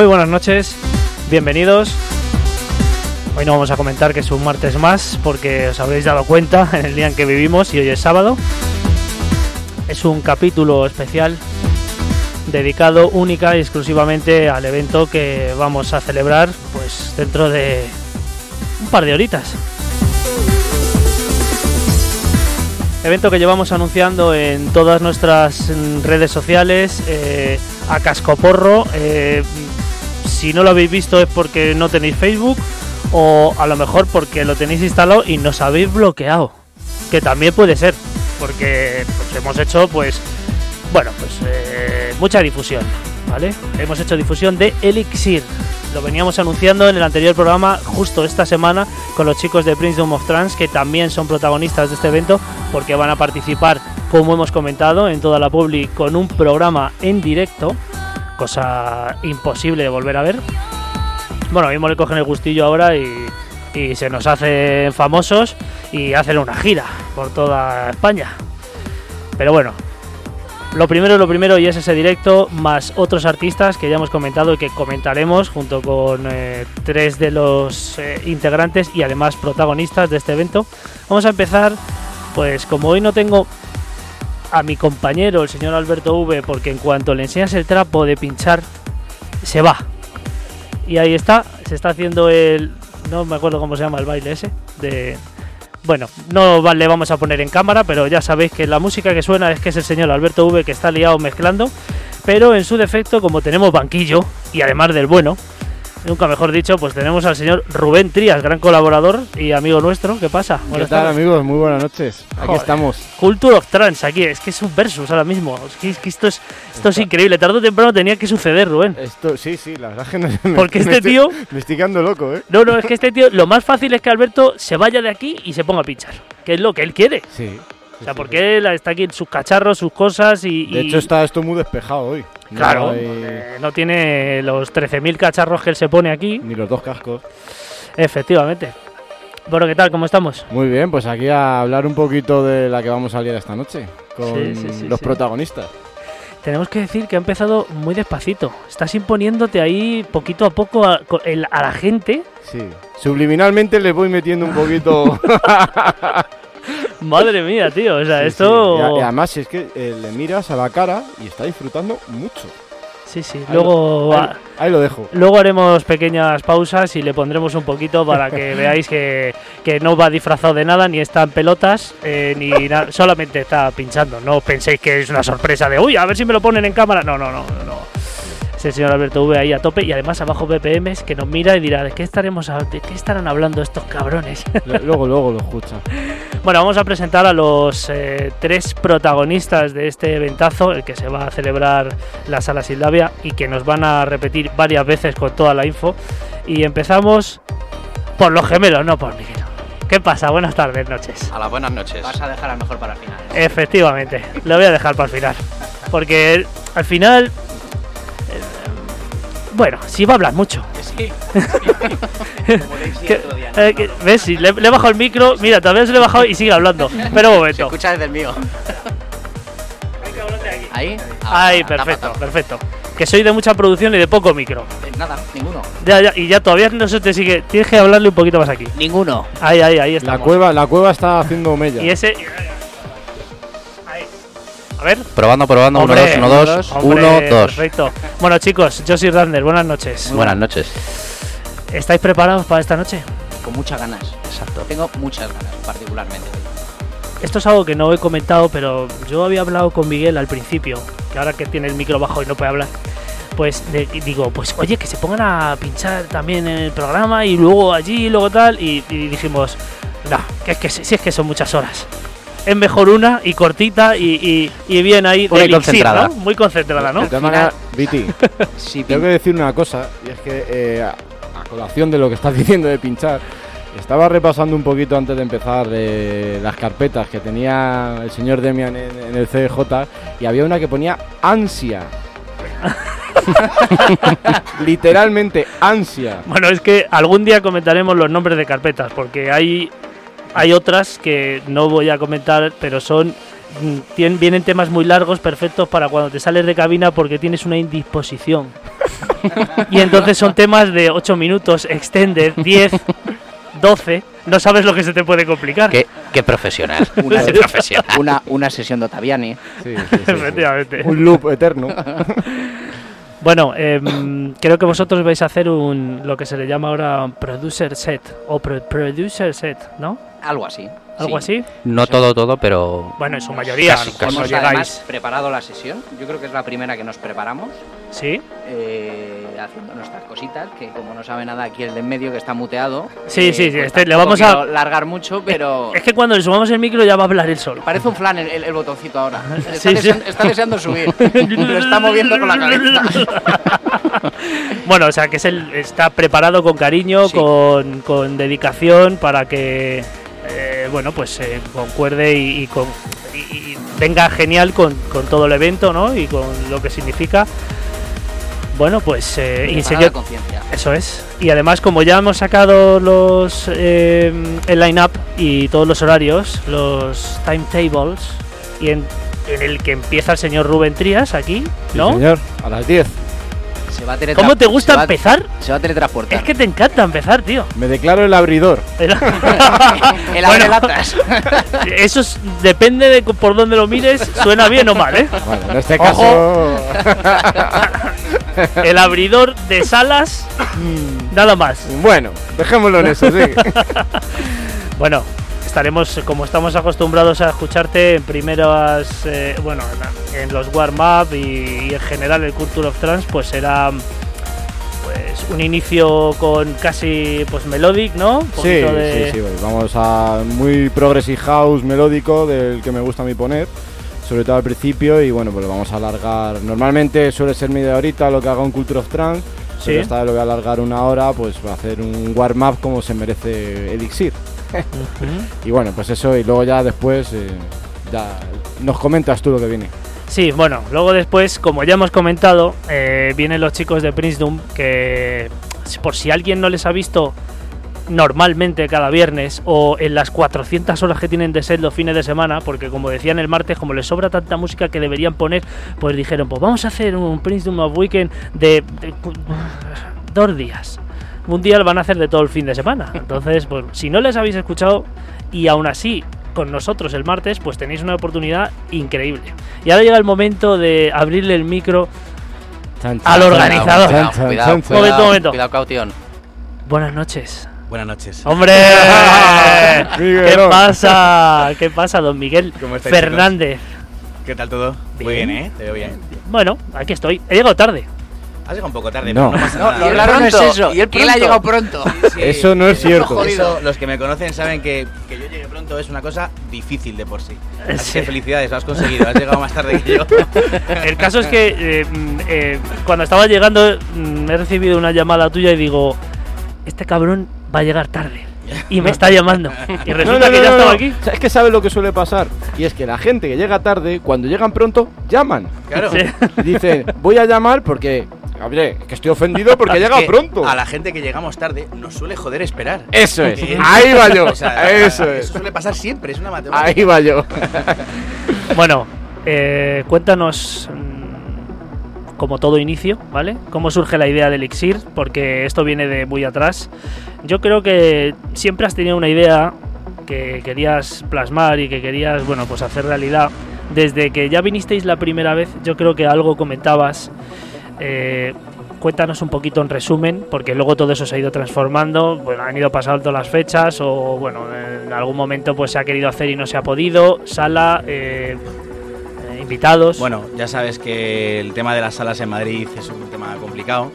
Muy buenas noches, bienvenidos. Hoy no vamos a comentar que es un martes más porque os habréis dado cuenta en el día en que vivimos y hoy es sábado. Es un capítulo especial dedicado única y exclusivamente al evento que vamos a celebrar pues dentro de un par de horitas. Evento que llevamos anunciando en todas nuestras redes sociales eh, a cascoporro. Eh, si no lo habéis visto es porque no tenéis Facebook o a lo mejor porque lo tenéis instalado y nos habéis bloqueado. Que también puede ser, porque pues, hemos hecho pues, bueno, pues eh, mucha difusión, ¿vale? Hemos hecho difusión de Elixir. Lo veníamos anunciando en el anterior programa justo esta semana con los chicos de Princeton of Trans que también son protagonistas de este evento porque van a participar, como hemos comentado, en toda la publi con un programa en directo cosa imposible de volver a ver. Bueno, mismo le cogen el gustillo ahora y, se nos hacen famosos y hacen una gira por toda España. Pero bueno, lo primero lo primero y es ese directo, más otros artistas que ya hemos comentado y que comentaremos junto con eh, tres de los eh, integrantes y además protagonistas de este evento. Vamos a empezar, pues como hoy no tengo a mi compañero, el señor Alberto V, porque en cuanto le enseñas el trapo de pinchar, se va. Y ahí está, se está haciendo el. No me acuerdo cómo se llama el baile ese. De. Bueno, no le vamos a poner en cámara, pero ya sabéis que la música que suena es que es el señor Alberto V que está liado mezclando. Pero en su defecto, como tenemos banquillo, y además del bueno, nunca mejor dicho, pues tenemos al señor Rubén Trías, gran colaborador y amigo nuestro. ¿Qué pasa? ¿Qué tal, amigos? Muy buenas noches. Aquí estamos. Culture of Trans, aquí, es que es un versus ahora mismo. Es que, es que esto, es, esto es increíble. Tarde o temprano tenía que suceder, Rubén. Esto, sí, sí, la verdad es que no- me- Porque me este estoy- tío- Me estoy quedando loco, ¿eh? No, no, es que este tío, lo más fácil es que Alberto se vaya de aquí y se ponga a pinchar. Que es lo que él quiere. Sí. O sea, porque él está aquí en sus cacharros, sus cosas y. De y- hecho, está esto muy despejado hoy. No Claro, hay eh, no tiene los 13.000 cacharros que él se pone aquí. Ni los dos cascos. Efectivamente. Bueno, ¿qué tal? ¿Cómo estamos? Muy bien, pues aquí a hablar un poquito de la que vamos a liar esta noche. Con Sí, sí, sí, los protagonistas. Tenemos que decir que ha empezado muy despacito. Estás imponiéndote ahí poquito a poco a, a la gente. Sí. Subliminalmente les voy metiendo un poquito. Madre mía, tío. O sea, Sí, sí. esto. Y a- y además, es que eh, le miras a la cara y está disfrutando mucho. Sí, sí. Ahí Luego. lo- ah, ahí, ahí lo dejo. Luego haremos pequeñas pausas y le pondremos un poquito para que veáis que, que no va disfrazado de nada, ni está en pelotas, eh, ni nada, solamente está pinchando. No penséis que es una sorpresa de, uy, a ver si me lo ponen en cámara. No, no, no, no. Es el señor Alberto V ahí a tope y además abajo BPMs que nos mira y dirá, ¿de qué, estaremos, a- de qué estarán hablando estos cabrones? Luego, luego lo escucha. Bueno, vamos a presentar a los eh, tres protagonistas de este eventazo, el que se va a celebrar la sala Sildavia y que nos van a repetir varias veces con toda la info. Y empezamos por los gemelos, no por Miguel. ¿Qué pasa? Buenas tardes, noches. A las buenas noches. Vas a dejar al mejor para el final. Efectivamente, lo voy a dejar para el final. Porque al final... eh, Bueno, sí va a hablar mucho. Sí. Como le Que- el otro día, ¿no? eh, que- ¿Ves? Le, le he bajado el micro, mira, todavía se le he bajado y sigue hablando. Pero un Se momento. escucha desde el mío. Ahí. Ah, Ay, tapa, perfecto, tapa. perfecto. Que soy de mucha producción y de poco micro. Eh, Nada, ninguno. Ya, ya, y ya todavía no se te sigue. Tienes que hablarle un poquito más aquí. Ninguno. Ahí, ahí, ahí La estamos. cueva, la cueva está haciendo mella. Y ese. A ver. Probando, probando. Uno, Hombre, dos, uno, dos. hombre, Uno, dos. Perfecto. Bueno, chicos, yo soy Rander. Buenas noches. Buenas noches. ¿Estáis preparados para esta noche? Con muchas ganas. Exacto. Tengo muchas ganas, particularmente. Esto es algo que no he comentado, pero yo había hablado con Miguel al principio, que ahora que tiene el micro bajo y no puede hablar, pues de- digo, pues oye, que se pongan a pinchar también en el programa y luego allí y luego tal, y, y dijimos, no, que es que si es que son muchas horas. Es mejor una y cortita y, y- y bien ahí. de Una y elixir, concentrada. ¿no? Muy concentrada, ¿no? De todas maneras, Viti, Sí, tengo que decir una cosa, y es que eh, a a colación de lo que estás diciendo de pinchar, estaba repasando un poquito antes de empezar eh, las carpetas que tenía el señor Demian en, en el CJ y había una que ponía ansia. Literalmente ansia. Bueno, es que algún día comentaremos los nombres de carpetas, porque hay, hay otras que no voy a comentar, pero son mm, tien- vienen temas muy largos, perfectos para cuando te sales de cabina porque tienes una indisposición. y entonces son temas de 8 minutos, extended, 10, 12. No sabes lo que se te puede complicar. Qué, qué profesional. Una, Qué profesional. una, una sesión de Ottaviani. Sí, sí, sí, sí. Efectivamente. Un loop eterno. Bueno, em, creo que vosotros vais a hacer un lo que se le llama ahora producer set o pro- producer set, ¿no? Algo así. Algo así. No todo, todo, pero Bueno, en su mayoría, Casi, cuando Hemos llegáis. además preparado la sesión. Yo creo que es la primera que nos preparamos. Sí, eh, haciendo nuestras cositas. Que como no sabe nada aquí el de en medio que está muteado. Sí, eh, sí, sí, pues este le vamos a- largar mucho, pero. es que cuando le sumamos el micro ya va a hablar él solo. Parece un flan el, el- el botoncito ahora. Está, Sí, sí. deseando, está deseando subir. Lo está moviendo con la cabeza. bueno, o sea que es el, está preparado con cariño, Sí. con, con dedicación para que, bueno, pues eh, concuerde y, y con- y- y venga genial con, con todo el evento, ¿no? Y con lo que significa. Bueno, pues eh. Eso es. Y además, como ya hemos sacado los eh, el line-up y todos los horarios, los timetables, y en, en el que empieza el señor Rubén Trías aquí, Sí, ¿no? señor, a las 10. Se va a teletra- ¿Cómo te gusta se va- empezar? Se va a teletransportar. Es que te encanta empezar, tío. Me declaro el abridor. El Bueno, abre latas. eso es- depende de por dónde lo mires, suena bien o mal, ¿eh? Bueno, en este Ojo. caso. El abridor de salas, mm, nada más. bueno, dejémoslo en eso, sí. Bueno, estaremos, como estamos acostumbrados a escucharte en primeras, eh, bueno, en, los warm-up y, y en general el Culture of Trance, pues será pues un inicio con casi pues melodic, ¿no? Un Sí, de- sí, sí, vamos a muy progressive house melódico del que me gusta a mí poner, sobre todo al principio y bueno, pues lo vamos a alargar. Normalmente suele ser media horita lo que haga un Culture of Trance, Sí. pero esta vez lo voy a alargar una hora, pues va a hacer un warm up como se merece Elixir. Y bueno, pues eso y luego ya después eh, ya nos comentas tú lo que viene. Sí, bueno, luego después, como ya hemos comentado, eh, vienen los chicos de Prince Doom que, por si alguien no les ha visto normalmente cada viernes o en las 400 horas que tienen de set los fines de semana, porque como decían el martes, como les sobra tanta música que deberían poner, pues dijeron, pues vamos a hacer un Prince Doom of Weekend de, dos días. Un día lo van a hacer de todo el fin de semana. Entonces, pues si no les habéis escuchado y aún así con nosotros el martes, pues tenéis una oportunidad increíble. Y ahora llega el momento de abrirle el micro. Chan, Al organizador. chan, Cuidado, cuidado. Momento, cuidado, momento. cuidado, caution. Buenas noches. Buenas noches. ¡Hombre! ¿Qué pasa? ¿Qué pasa, don Miguel ¿Cómo estáis, Fernández? ¿Qué tal todo? Muy Bien. bien, ¿eh? Te veo bien. Bueno, aquí estoy. He llegado tarde. Has llegado un poco tarde, No. pero no pasa No, nada. lo raro no es eso. y él que él ha llegado pronto. Sí, Eso no es eso cierto. Eso, los que me conocen saben que, que yo llegue pronto es una cosa difícil de por sí. Así Sí. que felicidades, lo has conseguido. Has llegado más tarde que yo. El caso es que eh, mm, eh, cuando estaba llegando mm, he recibido una llamada tuya y digo, este cabrón va a llegar tarde. Y me está llamando. Y No, resulta no, que no, ya no, estaba no. aquí. Es que sabes lo que suele pasar. Y es que la gente que llega tarde, cuando llegan pronto, llaman. Claro. Sí. Y dicen, voy a llamar porque, hombre, que estoy ofendido porque Es llega pronto. A la gente que llegamos tarde nos suele joder esperar. Eso es. Eh, Ahí va yo. o sea, Eso es. Eso suele pasar siempre, es una matemática. Ahí va yo. Bueno, eh, cuéntanos mm, como todo inicio, ¿vale? ¿Cómo surge la idea del Elixir? Porque esto viene de muy atrás. Yo creo que siempre has tenido una idea que querías plasmar y que querías, bueno, pues hacer realidad. Desde que ya vinisteis la primera vez, yo creo que algo comentabas. Eh, cuéntanos un poquito en resumen, porque luego todo eso se ha ido transformando, bueno, han ido pasando las fechas o bueno, en algún momento pues se ha querido hacer y no se ha podido, sala, eh, eh, invitados. Bueno, ya sabes que el tema de las salas en Madrid es un tema complicado.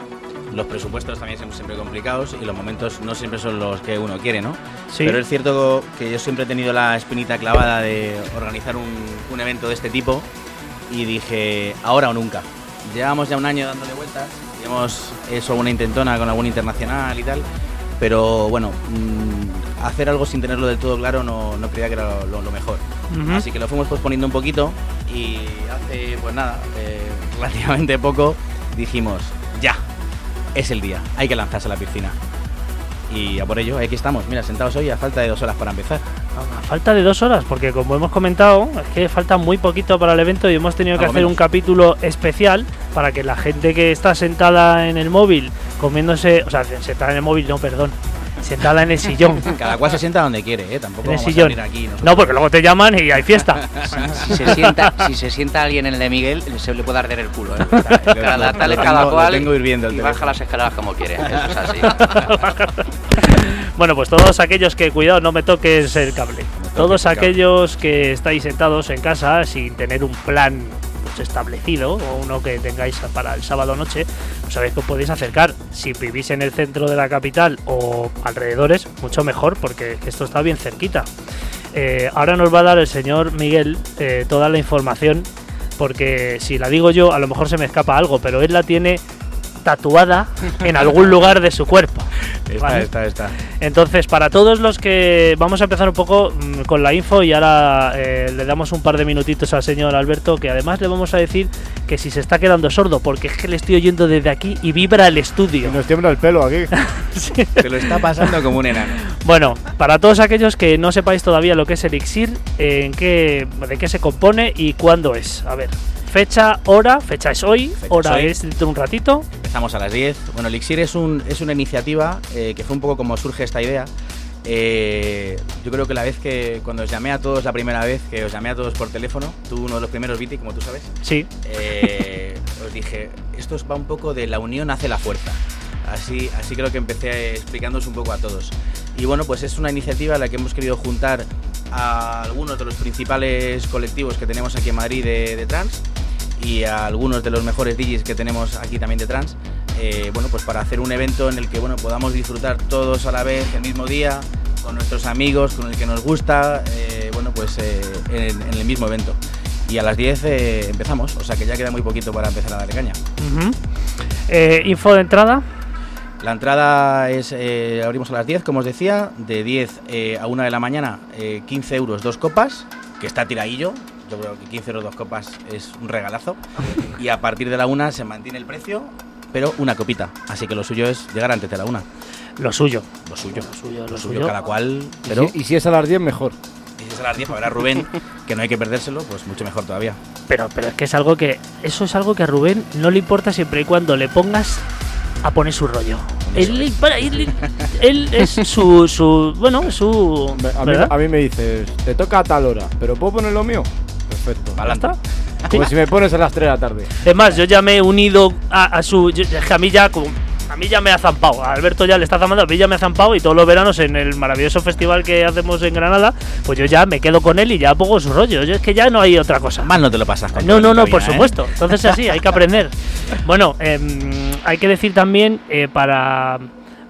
Los presupuestos también son siempre complicados y los momentos no siempre son los que uno quiere, ¿no? sí, Pero es cierto que yo siempre he tenido la espinita clavada de organizar un, un evento de este tipo y dije, ahora o nunca. Llevamos ya un año dándole vueltas, hemos hecho alguna intentona con algún internacional y tal, pero bueno, mm, hacer algo sin tenerlo del todo claro no, no creía que era lo, lo mejor. Así que lo fuimos posponiendo un poquito y hace, pues nada, eh, relativamente poco dijimos, ya, es el día, hay que lanzarse a la piscina. Y a por ello, aquí estamos, mira, sentados hoy a falta de dos horas para empezar. A falta de dos horas, porque como hemos comentado, es que falta muy poquito para el evento y hemos tenido que Algo hacer menos. un capítulo especial para que la gente que está sentada en el móvil, comiéndose, o sea, sentada en el móvil, no, perdón, sentada en el sillón. Cada cual se sienta donde quiere, ¿eh? Tampoco En el vamos sillón. a venir aquí. nosotros. No, porque luego te llaman y hay fiesta. Si se, sienta, si se sienta alguien en el de Miguel, se le puede arder el culo. ¿eh? Cada, dale lo cada cual tengo hirviendo el y teléfono. baja las escaleras como quiere. Eso es así. Bueno, pues todos aquellos que, cuidado, no me toques el cable. toques Todos el cable. aquellos que estáis sentados en casa sin tener un plan establecido o uno que tengáis para el sábado noche, pues sabéis que os podéis acercar. Si vivís en el centro de la capital o alrededores, mucho mejor porque esto está bien cerquita. Eh, ahora nos va a dar el señor Miguel eh, toda la información porque si la digo yo a lo mejor se me escapa algo, pero él la tiene tatuada en algún lugar de su cuerpo. Está, ¿vale? está, está. Entonces, para todos los que vamos a empezar un poco mm, con la info y ahora eh, le damos un par de minutitos al señor Alberto, que además le vamos a decir que si se está quedando sordo, porque es que le estoy oyendo desde aquí y vibra el Y estudio. nos tiembla el pelo aquí. Se lo está pasando como un enano. Bueno, para todos aquellos que no sepáis todavía lo que es Elixir, en qué, de qué se compone y cuándo es. A ver, fecha, hora, fecha es hoy, Fecha hora es hoy. es dentro de un ratito. Empezamos a las 10. Bueno, Elixir es, un, es una iniciativa eh, que fue un poco como surge esta idea. Eh, yo creo que la vez que, cuando os llamé a todos la primera vez, que os llamé a todos por teléfono, tú uno de los primeros, Viti, como tú sabes, Sí, eh, os dije, esto va un poco de la unión hace la fuerza. Así, así creo que empecé explicándoos un poco a todos. Y bueno, pues es una iniciativa en la que hemos querido juntar a algunos de los principales colectivos que tenemos aquí en Madrid de, trans y a algunos de los mejores DJs que tenemos aquí también de trans. eh, bueno, pues para hacer un evento en el que bueno, podamos disfrutar todos a la vez el mismo día, con nuestros amigos, con el que nos gusta, eh, bueno, pues eh, en, el mismo evento. Y a las 10 eh, empezamos, o sea que ya queda muy poquito para empezar a darle caña. info de entrada. La entrada es, eh, abrimos a las 10, como os decía, de 10 eh, a 1 de la mañana, eh, 15 euros dos copas, que está tiradillo. Yo creo que 15 euros dos copas es un regalazo. Y a partir de la 1 se mantiene el precio, pero una copita. Así que lo suyo es llegar antes de la 1. Lo suyo. Lo suyo, Lo suyo, lo lo suyo, suyo. cada cual. Y Pero si- y si es a las 10, mejor. y si es a las 10 para ver a Rubén, que no hay que perdérselo, pues mucho mejor todavía. Pero, pero es que es algo que. Eso es algo que a Rubén no le importa siempre y cuando le pongas a poner su rollo. Él, es. para- él- él es su, su. Bueno, su. A mí, ¿verdad? a mí me dices, te toca a tal hora, pero ¿puedo poner lo mío? Perfecto. ¿Ya Adelante. está? Como si me pones a las 3 de la tarde. Es más, yo ya me he unido a, a su. yo- es que a mí ya. como- a mí ya me ha zampado. A Alberto ya le está zampando, a mí ya me ha zampado. Y todos los veranos en el maravilloso festival que hacemos en Granada, pues yo ya me quedo con él y ya pongo su rollo. Yo es que ya no hay otra cosa. Mal no te lo pasas con No, no, no, por ¿eh? supuesto. Entonces así, hay que aprender. Bueno, em, hay que decir también eh, para,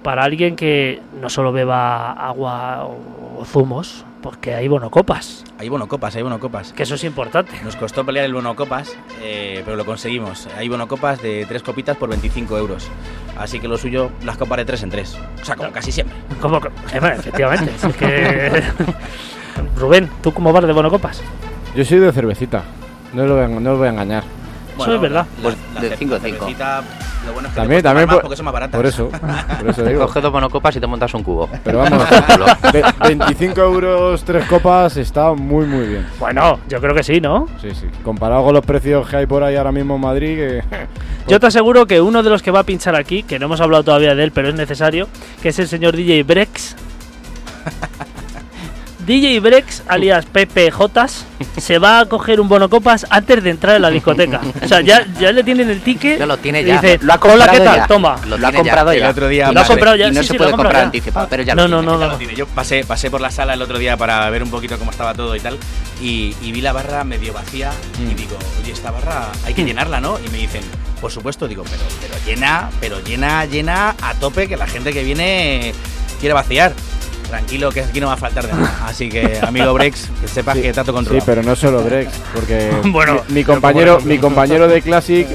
para alguien que no solo beba agua o, o zumos, porque hay bonocopas, Hay bonocopas, hay bonocopas. que eso es importante. Nos costó pelear el bonocopas, eh, pero lo conseguimos. Hay bonocopas de tres copitas por 25 euros. Así que lo suyo, las copas de tres en tres. O sea, como casi siempre. ¿Cómo que- sí, bueno, efectivamente. es que- Rubén, ¿tú cómo vas de bonocopas? Yo soy de cervecita. No lo voy a, no lo voy a engañar. Eso es verdad. La, Pues la de cer- cinco la en cinco. cervecita, lo bueno es que También, también más por, porque son más baratas. por eso. Por eso digo. Coge dos monocopas y te montas un cubo. Pero vamos, ve- 25 euros, tres copas, está muy, muy bien. Bueno, yo creo que sí, ¿no? Sí, sí. Comparado con los precios que hay por ahí ahora mismo en Madrid, que... Yo te aseguro que uno de los que va a pinchar aquí, que no hemos hablado todavía de él, pero es necesario, que es el señor DJ Brex. DJ Brex, alias Pepe Jotas, se va a coger un bonocopas antes de entrar en la discoteca. O sea, ya, ya le tienen el ticket. Ya lo tiene ya. Dice, Lo ha Hola, comprado ¿qué tal? ya. Toma. Lo, Lo ha comprado El ya. otro día Lo ha comprado ya, y no sí, se sí, puede comprar ya. anticipado, pero ya No, lo no, tiene. no, Ya no. lo tiene. Yo pasé, pasé por la sala el otro día para ver un poquito cómo estaba todo y tal. Y, y vi la barra medio vacía y Mm. digo, oye, esta barra hay que llenarla, ¿no? Y me dicen, por supuesto, digo, pero, pero llena, pero llena, llena a tope que la gente que viene quiere vaciar. Tranquilo, que aquí no va a faltar de nada. Así que, amigo Brex, que sepas Sí, que trato Sí, controlado. pero no solo Brex, porque Bueno, mi, compañero, mi compañero de Classic,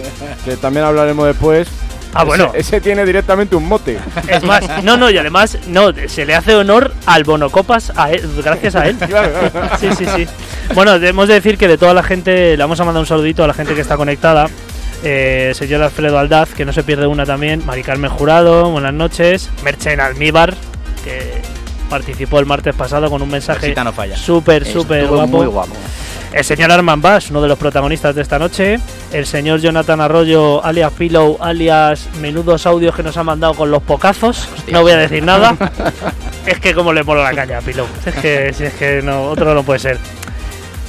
que también hablaremos después, Ah, bueno. ese, ese tiene directamente un mote. Es más, no, no, y además, no, se le hace honor al bonocopas a él, gracias a él. Claro, claro. Sí, sí, sí. Bueno, debemos de decir que de toda la gente, le vamos a mandar un saludito a la gente que está conectada. Eh, señor Alfredo Aldaz, que no se pierde una también. Mari Carmen Jurado, buenas noches. Merche en Almíbar, que participó el martes pasado con un mensaje súper, súper guapo. muy guapo. El señor Arman Bass, uno de los protagonistas de esta noche. El señor Jonathan Arroyo, alias Pillow, alias menudos audios que nos ha mandado con los pocazos. Hostia. No voy a decir nada. es que como le mola la caña a Pillow. Es que, si es que no, otro no puede ser.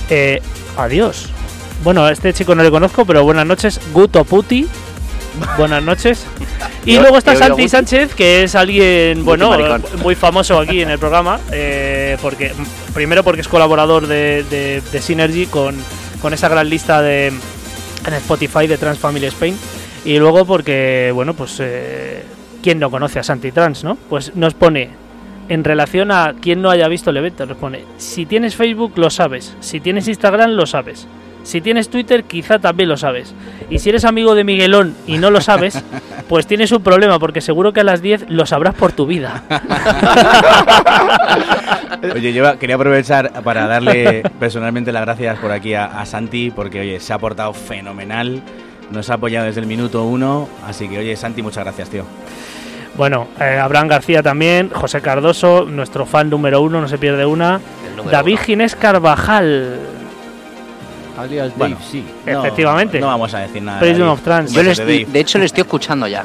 Eh, adiós. Bueno, a este chico no le conozco, pero buenas noches. Guto Puti. Buenas noches. Y Yo- luego está Santi. Sánchez, que es alguien, bueno, muy famoso aquí en el programa. eh, porque Primero porque es colaborador de, de- de Synergy con, con esa gran lista de en Spotify de Trans Family Spain. Y luego porque, bueno, pues eh, ¿quién no conoce a Santi Trans, no? Pues nos pone, en relación a quien no haya visto el evento, nos pone, si tienes Facebook lo sabes, si tienes Instagram lo sabes, si tienes Twitter quizá también lo sabes. Y si eres amigo de Miguelón y no lo sabes, pues tienes un problema porque seguro que a las 10 lo sabrás por tu vida. Oye, yo quería aprovechar para darle personalmente las gracias por aquí a, a Santi, porque oye, se ha portado fenomenal, nos ha apoyado desde el minuto uno, así que oye, Santi, muchas gracias, tío. Bueno, eh, Abraham García también, José Cardoso, nuestro fan número uno, no se pierde una. David uno. Ginés Carvajal, Alias Bueno. Dave, sí. No, Efectivamente. No vamos a decir nada. Prison of Trans. Yo le beso de estoy- de hecho, le estoy escuchando ya.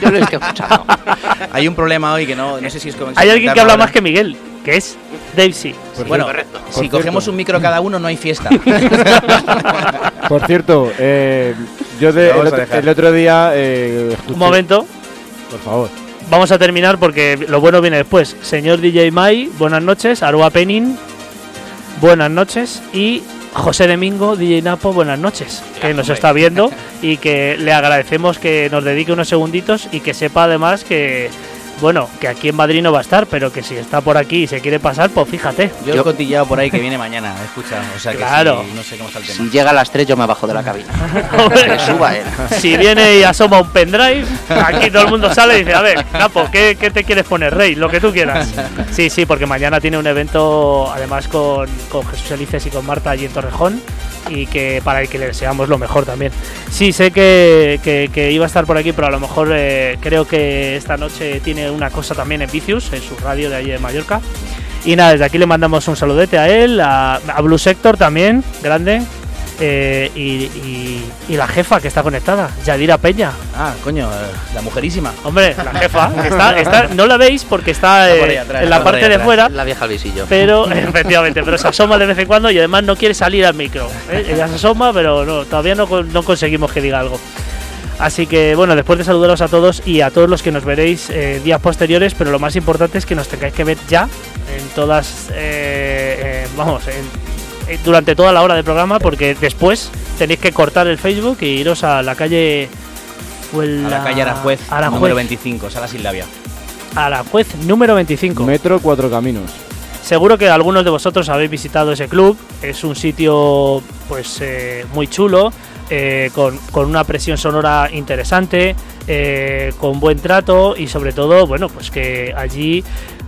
Yo le estoy escuchando. Hay un problema hoy que no, no sé si es Hay alguien que habla ahora. más que Miguel, que es Dave C. Bueno, Correcto. si Por cogemos cierto. un micro cada uno, no hay fiesta. Por cierto, eh, yo de- el, otro, dejar. el otro día eh, Un momento, Por favor. vamos a terminar porque lo bueno viene después. Señor DJ Mai, buenas noches. Aroa Penin, buenas noches. Y José Domingo, DJ Napo, buenas noches. Que nos está viendo y que le agradecemos que nos dedique unos segunditos y que sepa además que, bueno, que aquí en Madrid no va a estar, pero que si está por aquí y se quiere pasar, pues fíjate. Yo, Yo- he cotillado por ahí que viene mañana, escucha. O sea que Claro. sí, no sé cómo está el tema. Si llega a las 3, yo me bajo de la cabina. Que suba él. Si viene y asoma un pendrive, aquí todo el mundo sale y dice, a ver, Capo, ¿qué, qué te quieres poner, Rey? Lo que tú quieras. Sí, sí, porque mañana tiene un evento, además con, con Jesús Elices y con Marta allí en Torrejón, y que para el que le deseamos lo mejor también. Sí, sé que, que- que iba a estar por aquí, pero a lo mejor eh, creo que esta noche tiene una cosa también en Vicius, en su radio de allí de Mallorca. Y nada, desde aquí le mandamos un saludete a él, a, a Blue Sector también, grande. eh, y, y- y la jefa que está conectada, Yadira Peña. Ah, coño, eh, la mujerísima. Hombre, la jefa. que está, está- no la veis porque está, Está por ahí eh, atrás, en la parte de atrás. fuera. La vieja al visillo. Pero, efectivamente, pero se asoma de vez en cuando y además no quiere salir al micro. ¿eh? Ella se asoma, pero no, todavía no, no conseguimos que diga algo. Así que, bueno, después de saludaros a todos y a todos los que nos veréis eh, días posteriores, pero lo más importante es que nos tengáis que ver ya en todas, eh, eh, vamos, en- eh, durante toda la hora del programa, porque después tenéis que cortar el Facebook y iros a la calle. A la calle Aranjuez, Aranjuez, número 25, Sala Silvia. Aranjuez número 25. Metro Cuatro Caminos. Seguro que algunos de vosotros habéis visitado ese club. Es un sitio pues eh, muy chulo, eh, con, con una presión sonora interesante, eh, con buen trato y sobre todo, bueno, pues que allí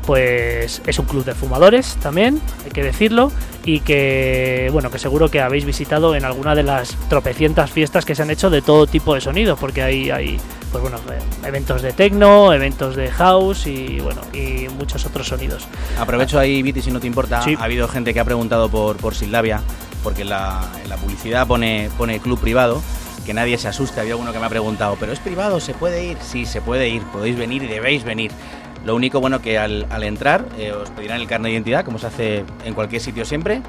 pues es un club de fumadores también, hay que decirlo, y que bueno, que seguro que habéis visitado en alguna de las tropecientas fiestas que se han hecho de todo tipo de sonidos, porque hay, hay pues bueno, eventos de techno, eventos de house y bueno, y muchos otros sonidos. Aprovecho ahí, Viti, si no te importa. Sí. Ha habido gente que ha preguntado por, por porque la, publicidad pone, pone club privado. Que nadie se asuste. Había alguno que me ha preguntado, ¿pero es privado? ¿Se puede ir? Sí, se puede ir. Podéis venir y debéis venir. Lo único bueno que al, al entrar eh, os pedirán el carnet de identidad, como se hace en cualquier sitio siempre,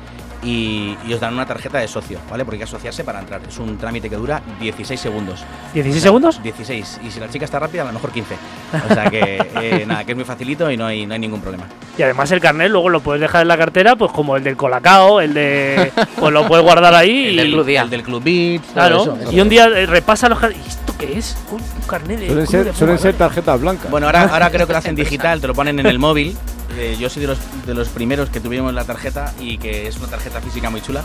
y, y os dan una tarjeta de socio, ¿vale? Porque hay que asociarse para entrar. Es un trámite que dura 16 segundos. ¿16 segundos? 16. Y si la chica está rápida, a lo mejor 15. O sea que eh, nada, que es muy facilito y no hay, no hay ningún problema. Y además el carnet luego lo puedes dejar en la cartera, pues como el del Colacao, el de. Pues lo puedes guardar ahí. El y, del Club Día. El del Club Beat, todo Claro. eso, eso. Y un día eh, repasa los carnets. ¿Y esto qué es? Un, un carnet de. Suelen ser, de suelen ser fumadores. tarjetas blancas. Bueno, ahora, ahora creo que lo hacen digital, te lo ponen en el móvil. Eh, yo soy de los, de los primeros que tuvimos la tarjeta y que es una tarjeta física muy chula.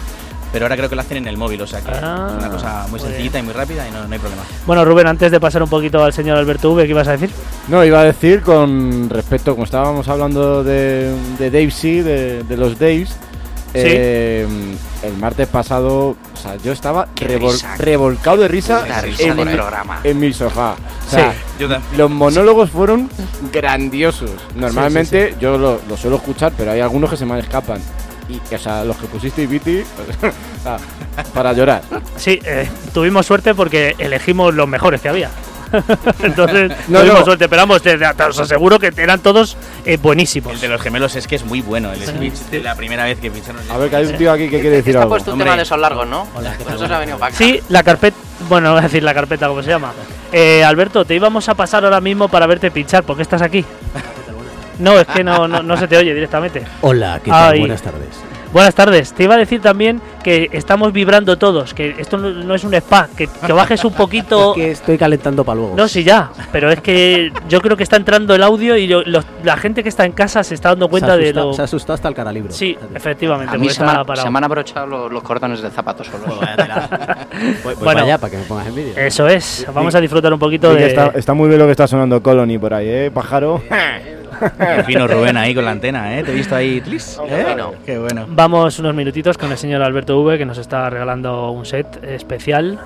Pero ahora creo que lo hacen en el móvil, o sea que Ah, es una cosa muy muy sencillita y muy rápida y no, no hay problema. Bueno, Rubén, antes de pasar un poquito al señor Alberto V, ¿qué ibas a decir? No, iba a decir con respecto, como estábamos hablando de, de Dave C, de, de los Daves, eh, el martes pasado sea, yo estaba Qué revol- risa. revolcado de risa, en, mi, programa. en mi sofá. O sea, Yo también. los monólogos fueron grandiosos. Normalmente yo lo, lo suelo escuchar, pero hay algunos que se me escapan. Y, o sea, los que pusiste Viti, o para llorar. Sí, eh, tuvimos suerte porque elegimos los mejores que había. Entonces, No, tuvimos no. suerte. Pero vamos, te, te os aseguro que eran todos eh, buenísimos. El de los gemelos es que es muy bueno, el speech la primera vez que pincharon. A ver, que hay un tío aquí que quiere decir Está algo. puesto un Hombre. tema de esos largos, ¿no? Hola, ¿qué Por tal? eso se ha venido para acá. Sí, la carpeta. Bueno, voy a decir la carpeta, ¿cómo se llama? Eh, Alberto, te íbamos a pasar ahora mismo para verte pinchar. ¿Por qué estás aquí? No, es que no, no, no se te oye directamente. Hola, ¿qué tal? Ay. Buenas tardes. Buenas tardes. Te iba a decir también que estamos vibrando todos, que esto no, no es un spa, que, que bajes un poquito. Que estoy calentando para luego. No, sí, ya, pero es que yo creo que está entrando el audio y lo- los- la gente que está en casa se está dando cuenta ha de lo. se ha asustado hasta el cara libro. Sí, efectivamente. A mí se parado. se me han abrochado los, los cordones del zapato solos. Pues. Voy, voy Bueno. para allá para que me pongas en vídeo. Eso es. Vamos a disfrutar un poquito Sí de. está, está muy bien lo que está sonando Colony por ahí, ¿eh, pájaro? Qué fino Rubén ahí con la antena, ¿eh? Te he visto ahí, tlis. ¿eh? fino. Qué bueno. Vamos unos minutitos con el señor Alberto V que nos está regalando un set especial.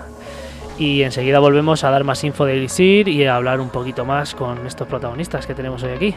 Y enseguida volvemos a dar más info de Elixir y a hablar un poquito más con estos protagonistas que tenemos hoy aquí.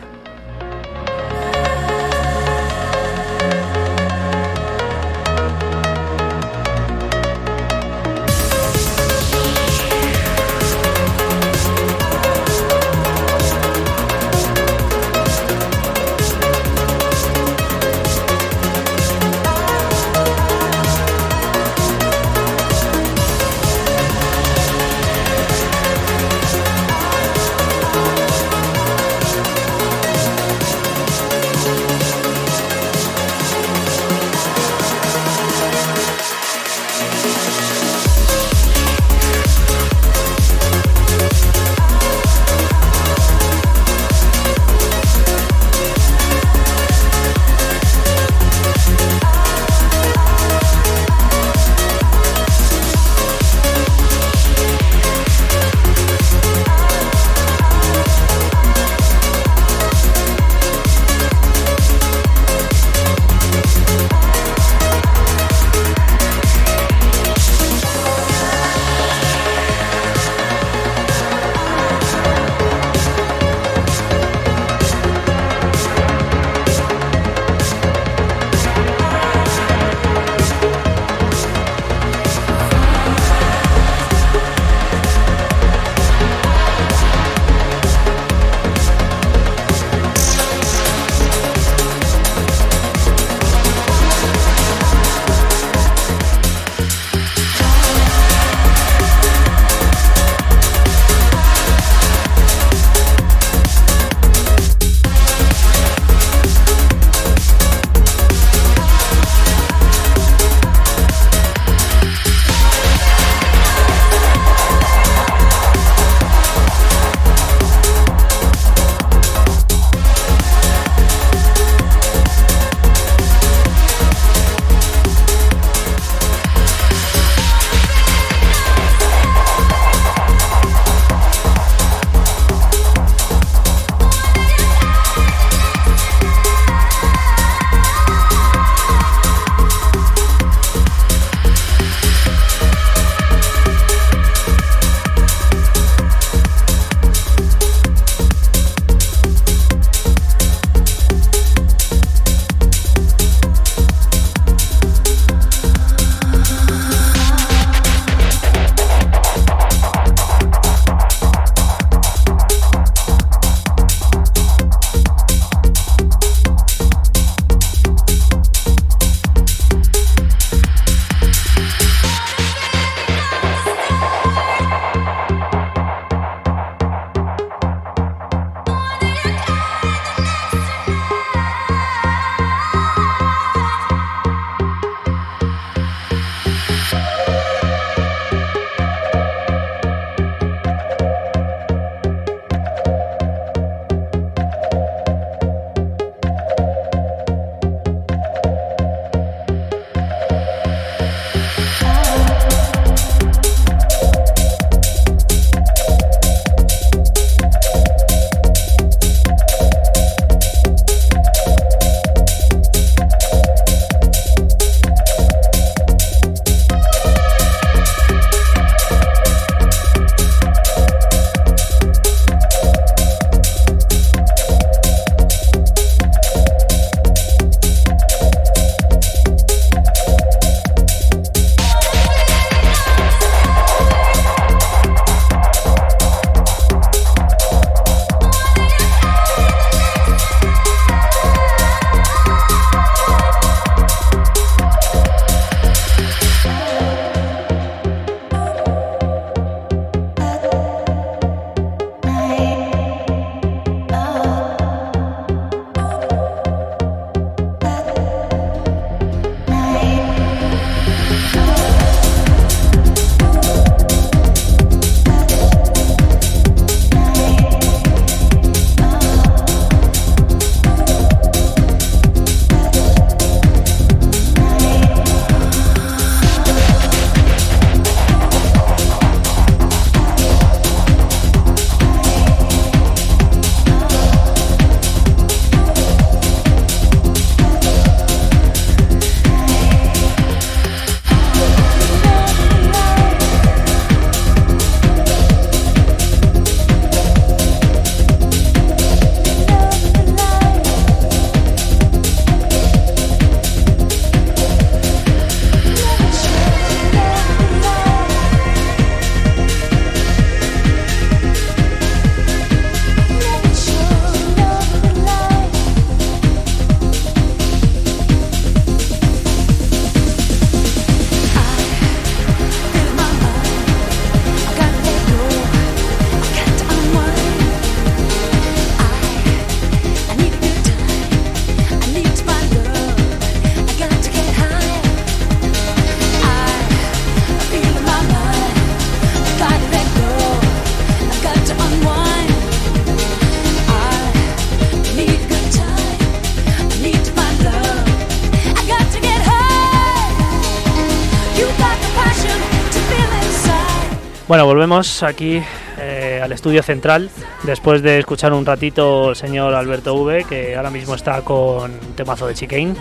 Volvemos aquí eh, al estudio central después de escuchar un ratito al señor Alberto V, que ahora mismo está con un temazo de Chicane.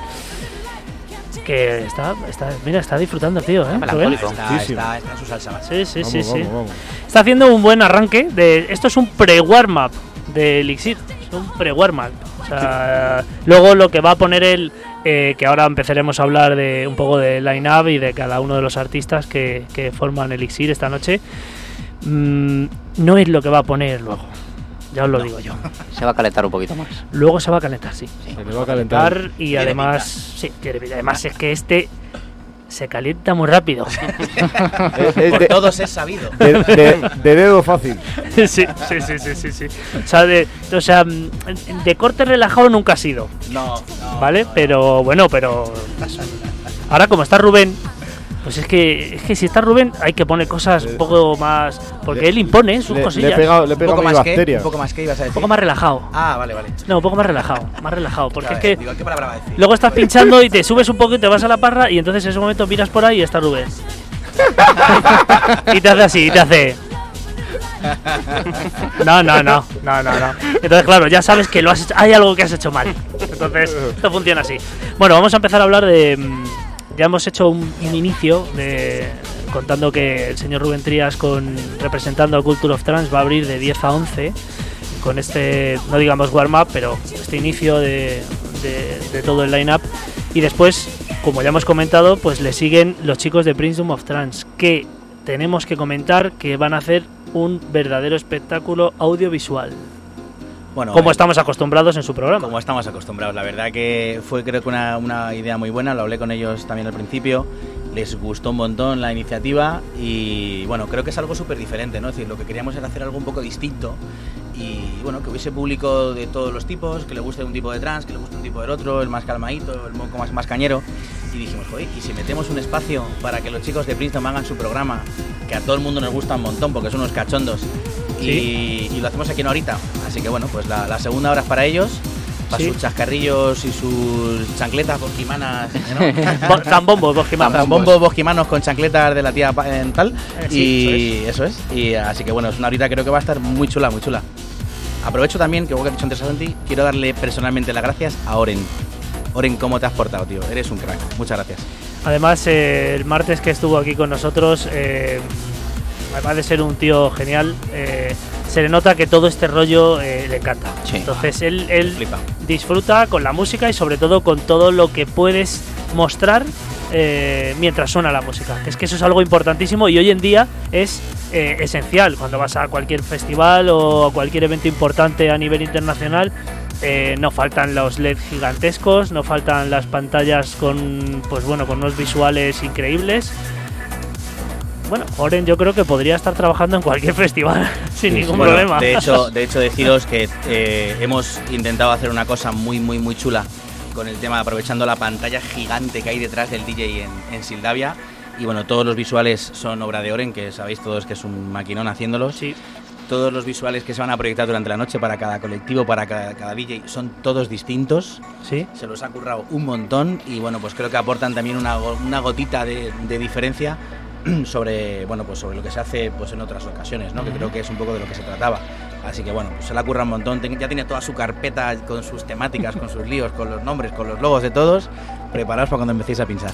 Que está, está, mira, está disfrutando, tío. ¿eh? Está, Sí, sí. está- está en su salsa. Sí, sí, Vamos, sí, sí. vamos, vamos. Está haciendo un buen arranque. De, esto es un pre-warm-up de Elixir. Es un pre-warm-up. O sea, luego lo que va a poner él, eh, que ahora empezaremos a hablar de un poco de line-up y de cada uno de los artistas que, que forman Elixir esta noche, mm, no es lo que va a poner luego. Ya os lo digo yo. Se va a calentar un poquito más. Luego se va a calentar, sí. Se le va a calentar. Y además, sí. Además es que este se calienta muy rápido. Es, es Por de, todos es sabido. de- de- de dedo fácil. sí, sí, sí, sí, sí, sí. O sea, de, o sea, mm, de corte relajado nunca ha sido, No, no, ¿vale? no, Pero bueno, pero ahora como está Rubén, pues es que es que si está Rubén hay que poner cosas un poco más porque le- él impone sus Le, le he cosillas. pegado, le he Un poco más que, bacteria. un poco más que ibas a decir. un poco más relajado. Ah, vale, vale. No, un poco más relajado, más relajado, porque es que digo, ¿qué palabra va a decir? luego estás pinchando y te subes un poco y te vas a la parra y entonces en ese momento miras por ahí y está Rubén. y te hace así, y te hace No, no, no, no, no, no. Entonces, claro, ya sabes que lo has hecho- hay algo que has hecho mal. Entonces, esto funciona así. Bueno, vamos a empezar a hablar de. Ya hemos hecho un, un inicio de contando que el señor Rubén Trías, con, representando a Culture of Trans, va a abrir de 10 a 11 con este, no digamos warm-up, pero este inicio de, de- de todo el line-up. Y después, como ya hemos comentado, pues le siguen los chicos de Prince of Trans, que tenemos que comentar que van a hacer un verdadero espectáculo audiovisual, Bueno, como eh, estamos acostumbrados en su programa. Como estamos acostumbrados, la verdad que fue creo que una, una idea muy buena, lo hablé con ellos también al principio, les gustó un montón la iniciativa y bueno, creo que es algo súper diferente, ¿no? Es decir, lo que queríamos era hacer algo un poco distinto y bueno, que hubiese público de todos los tipos, que le guste un tipo de trans, que le guste un tipo del otro, el más calmadito, el poco más, más cañero y dijimos, joder, y si metemos un espacio para que los chicos de Princeton hagan su programa, que a todo el mundo nos gusta un montón porque son unos cachondos y, y lo hacemos aquí en ahorita. Así que bueno, pues la, la segunda hora es para ellos, para Sí. sus chascarrillos y sus chancletas bosquimanas, ¿no? Bo- Zambombos, Bosquimanos. Zambombos bosquimanos con chancletas de la tía en tal. Eh, sí, y eso es. Y así que bueno, es una horita creo que va a estar muy chula, muy chula. Aprovecho también, que igual que he dicho antes a Santi, quiero darle personalmente las gracias a Oren. Oren, ¿cómo te has portado, tío? Eres un crack. Muchas gracias. Además, eh, el martes que estuvo aquí con nosotros, eh, además de ser un tío genial, eh, se le nota que todo este rollo eh, le encanta. Sí. Entonces, él, él disfruta con la música y sobre todo con todo lo que puedes mostrar eh, mientras suena la música. Es que eso es algo importantísimo y hoy en día es eh, esencial. Cuando vas a cualquier festival o a cualquier evento importante a nivel internacional, eh, no faltan los LED gigantescos, no faltan las pantallas con, pues bueno, con unos visuales increíbles. Bueno, Oren yo creo que podría estar trabajando en cualquier festival sin Sí, ningún Bueno, problema. De hecho, de hecho deciros que eh, hemos intentado hacer una cosa muy, muy, muy chula con el tema, aprovechando la pantalla gigante que hay detrás del DJ en, en Sildavia. Y bueno, todos los visuales son obra de Oren, que sabéis todos que es un maquinón haciéndolos. sí, Todos los visuales que se van a proyectar durante la noche para cada colectivo, para cada, cada DJ, son todos distintos. sí. Se los ha currado un montón y bueno, pues creo que aportan también una, una gotita de, de diferencia sobre, bueno, pues sobre lo que se hace pues en otras ocasiones, ¿no? Que creo que es un poco de lo que se trataba. Así que bueno, pues se la curra un montón. Ten- Ya tiene toda su carpeta con sus temáticas, con sus líos, con los nombres, con los logos de todos. Preparaos para cuando empecéis a pinchar.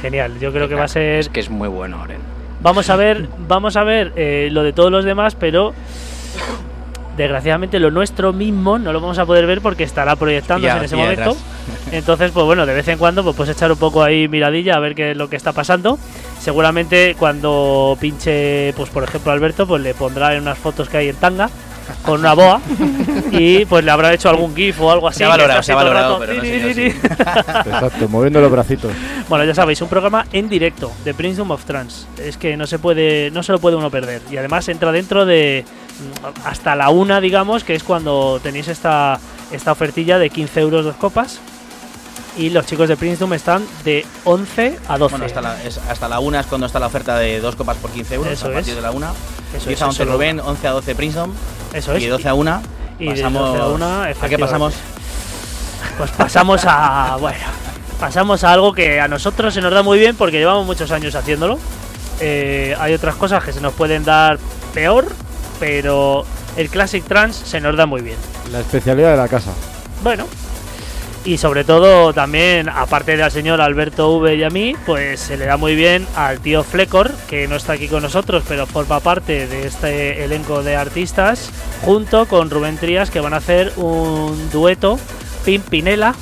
Genial, yo creo que va a ser Es que es muy bueno, Oren. Vamos a ver, vamos a ver eh, lo de todos los demás, pero desgraciadamente lo nuestro mismo no lo vamos a poder ver porque estará proyectándose Ya, en ese momento. Entonces, pues bueno, de vez en cuando pues puedes echar un poco ahí miradilla a ver qué es lo que está pasando. Seguramente cuando pinche, pues por ejemplo Alberto, pues le pondrá en unas fotos que hay en tanga con una boa y pues le habrá hecho algún gif o algo así. Se ha que valorado, se ha valorado, pero no. Exacto, moviendo los bracitos. Bueno, ya sabéis, un programa en directo de Prince of Trans. Es que no se puede, no se lo puede uno perder. Y además entra dentro de hasta la una, digamos, que es cuando tenéis esta, esta ofertilla de 15 euros dos copas. Y los chicos de Princeton están de 11 a 12. Bueno, hasta la, es- hasta la una es cuando está la oferta de dos copas por 15 euros. Eso a partir es. de la una. Eso 10 es, a 11 eso, Rubén, 11 a 12 Princeton eso es. y 12 a 1. y de pasamos, 12 a una, ¿A qué pasamos? Pues pasamos a. Bueno, pasamos a algo que a nosotros se nos da muy bien porque llevamos muchos años haciéndolo. eh, hay otras cosas que se nos pueden dar peor, pero el Classic Trance se nos da muy bien. La especialidad de la casa. Bueno, y sobre todo también, aparte del señor Alberto V y a mí, pues se le da muy bien al tío Flecor, que no está aquí con nosotros, pero forma parte de este elenco de artistas, junto con Rubén Trías, que van a hacer un dueto Pimpinela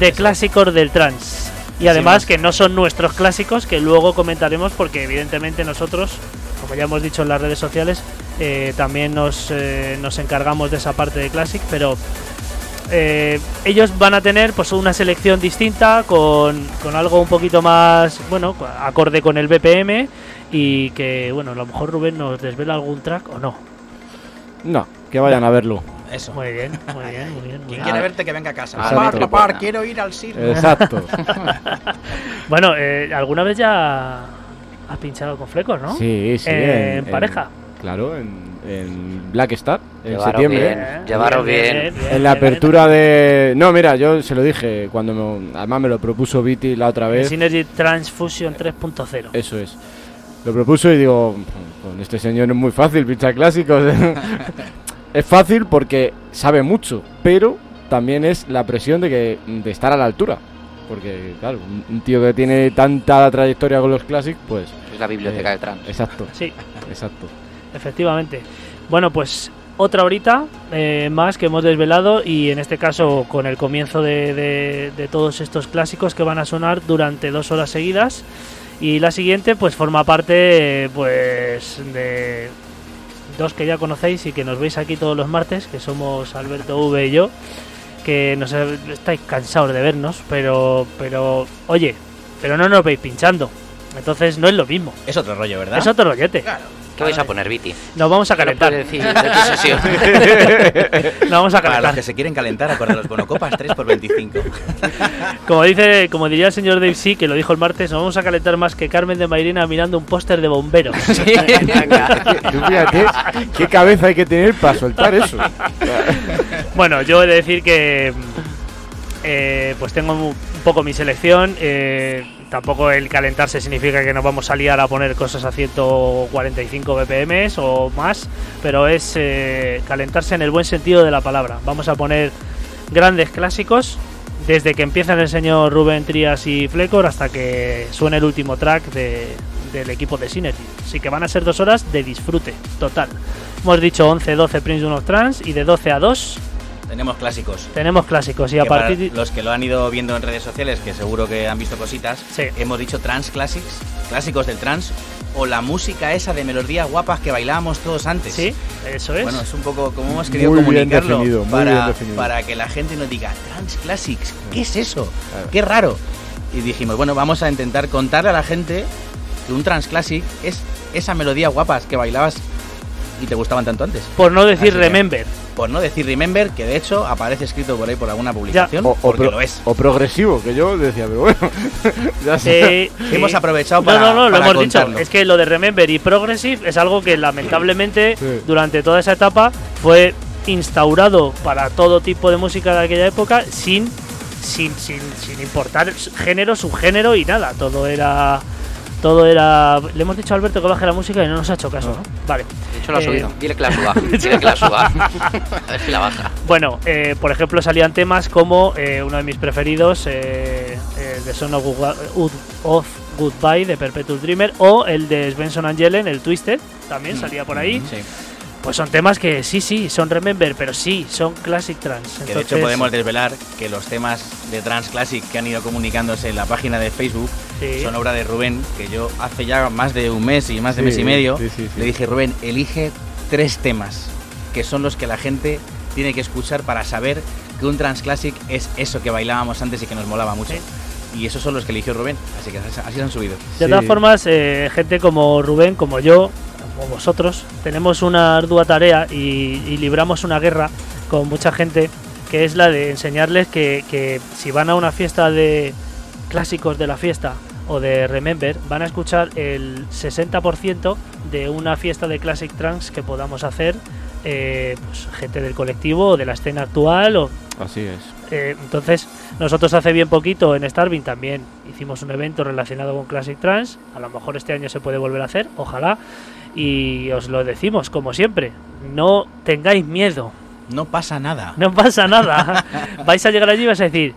de clásicos del trans. Y además que no son nuestros clásicos, que luego comentaremos, porque evidentemente nosotros, como ya hemos dicho en las redes sociales, eh, también nos, eh, nos encargamos de esa parte de Classic, pero eh, ellos van a tener pues una selección distinta con, con algo un poquito más, bueno, acorde con el BPM y que, bueno, a lo mejor Rubén nos desvela algún track o no. No, que vayan a verlo. Eso. Muy bien, muy bien, muy bien. muy Quien bien. quiere verte que venga a casa. Exacto. Papá, papá, quiero ir al circo. Exacto. Bueno, eh, alguna vez ya has pinchado con flecos, ¿no? Sí, sí. Eh, en pareja. claro, en, en Black Star, en Llevaros septiembre. bien. Llevaros bien. En la apertura de. No, mira, yo se lo dije cuando me- además me lo propuso Viti la otra El vez. Synergy Transfusion 3.0. Eso es. Lo propuso y digo, con este señor es muy fácil pinchar clásicos. es fácil porque sabe mucho, pero también es la presión de que de estar a la altura. Porque, claro, un, tío que tiene tanta trayectoria con los clásicos, pues. Es la biblioteca eh, del trans. Exacto, Sí, exacto. Efectivamente. Bueno, pues otra horita eh, más que hemos desvelado y en este caso con el comienzo de, de- de todos estos clásicos que van a sonar durante dos horas seguidas. Y la siguiente pues forma parte pues de dos que ya conocéis y que nos veis aquí todos los martes que somos Alberto V y yo que nos estáis cansados de vernos pero pero oye pero no nos veis pinchando. Entonces no es lo mismo. Es otro rollo, ¿verdad? es otro rollete ¿Qué vais a poner, Viti? nos vamos a ¿Qué nos calentar decir de tu sesión? nos vamos a Para los calentar que se quieren calentar, acorde a los bonocopas 3 por 25. Como dice, como diría el señor Dave C, que lo dijo el martes, nos vamos a calentar más que Carmen de Mairena mirando un póster de bomberos. Tú fíjate qué cabeza hay que tener para soltar eso. bueno, yo he de decir que mm, eh, pues tengo un poco mi selección. eh, tampoco el calentarse significa que nos vamos a liar a poner cosas a 145 BPM o más, pero es eh, calentarse en el buen sentido de la palabra. Vamos a poner grandes clásicos desde que empiezan el señor Rubén Trías y Flecor hasta que suene el último track de- del equipo de Synergy. Así que van a ser dos horas de disfrute total. Hemos dicho 11-12 Prince of Trans y de 12 a 2 Tenemos clásicos. tenemos clásicos y a Que para partir de... los que lo han ido viendo en redes sociales, que seguro que han visto cositas, Sí. hemos dicho trans classics, clásicos del trans, o la música esa de melodías guapas que bailábamos todos antes. Sí, eso es. Bueno, es un poco como hemos querido Muy bien comunicarlo definido, muy para, bien para que la gente nos diga, Trans Classics, ¿qué es eso? Claro. Qué raro. Y dijimos, bueno, vamos a intentar contarle a la gente que un Trans Classic es esa melodía guapas que bailabas y te gustaban tanto antes. Por no decir Así que- remember. Por no decir Remember, que de hecho aparece escrito por ahí por alguna publicación, O, o porque pro- lo es. o progresivo, que yo decía, pero bueno. ya sé. Eh, Hemos eh, aprovechado no, para- No, no, lo para hemos contarlo. dicho. Es que lo de Remember y Progressive es algo que lamentablemente Sí. durante toda esa etapa fue instaurado para todo tipo de música de aquella época sin, sin, sin, sin importar género, subgénero y nada. Todo era. Todo era. Le hemos dicho a Alberto que baje la música y no nos ha hecho caso, ¿no? Vale. De hecho, lo ha Eh, subido. Dile que la suba. Dile que la suba. A ver si la baja. Bueno, eh, por ejemplo, salían temas como eh, uno de mis preferidos, eh, el de Son of, Good- of Goodbye de Perpetual Dreamer o el de Svensson Angelen, el Twisted, también salía por ahí. Sí. Pues son temas que sí, sí, son Remember, pero sí, son Classic Trance. Que de hecho Entonces, podemos desvelar que los temas de Trans Classic que han ido comunicándose en la página de Facebook sí. son obra de Rubén, que yo hace ya más de un mes y más de Sí, mes y medio sí, sí, sí. le dije, Rubén, elige tres temas, que son los que la gente tiene que escuchar para saber que un Trans Classic es eso que bailábamos antes y que nos molaba mucho. Y esos son los que eligió Rubén, así que así así se han subido. De todas Sí. formas, eh, gente como Rubén, como yo, como vosotros, tenemos una ardua tarea y, libramos una guerra con mucha gente, que es la de enseñarles que, que si van a una fiesta de clásicos de la fiesta o de Remember, van a escuchar el 60% de una fiesta de Classic Trance que podamos hacer, eh, pues, gente del colectivo o de la escena actual o Así es. Eh, entonces, nosotros hace bien poquito en Starving también hicimos un evento relacionado con Classic Trans. A lo mejor este año se puede volver a hacer, ojalá. Y os lo decimos, como siempre, no tengáis miedo. No pasa nada. No pasa nada. vais a llegar allí y vais a decir,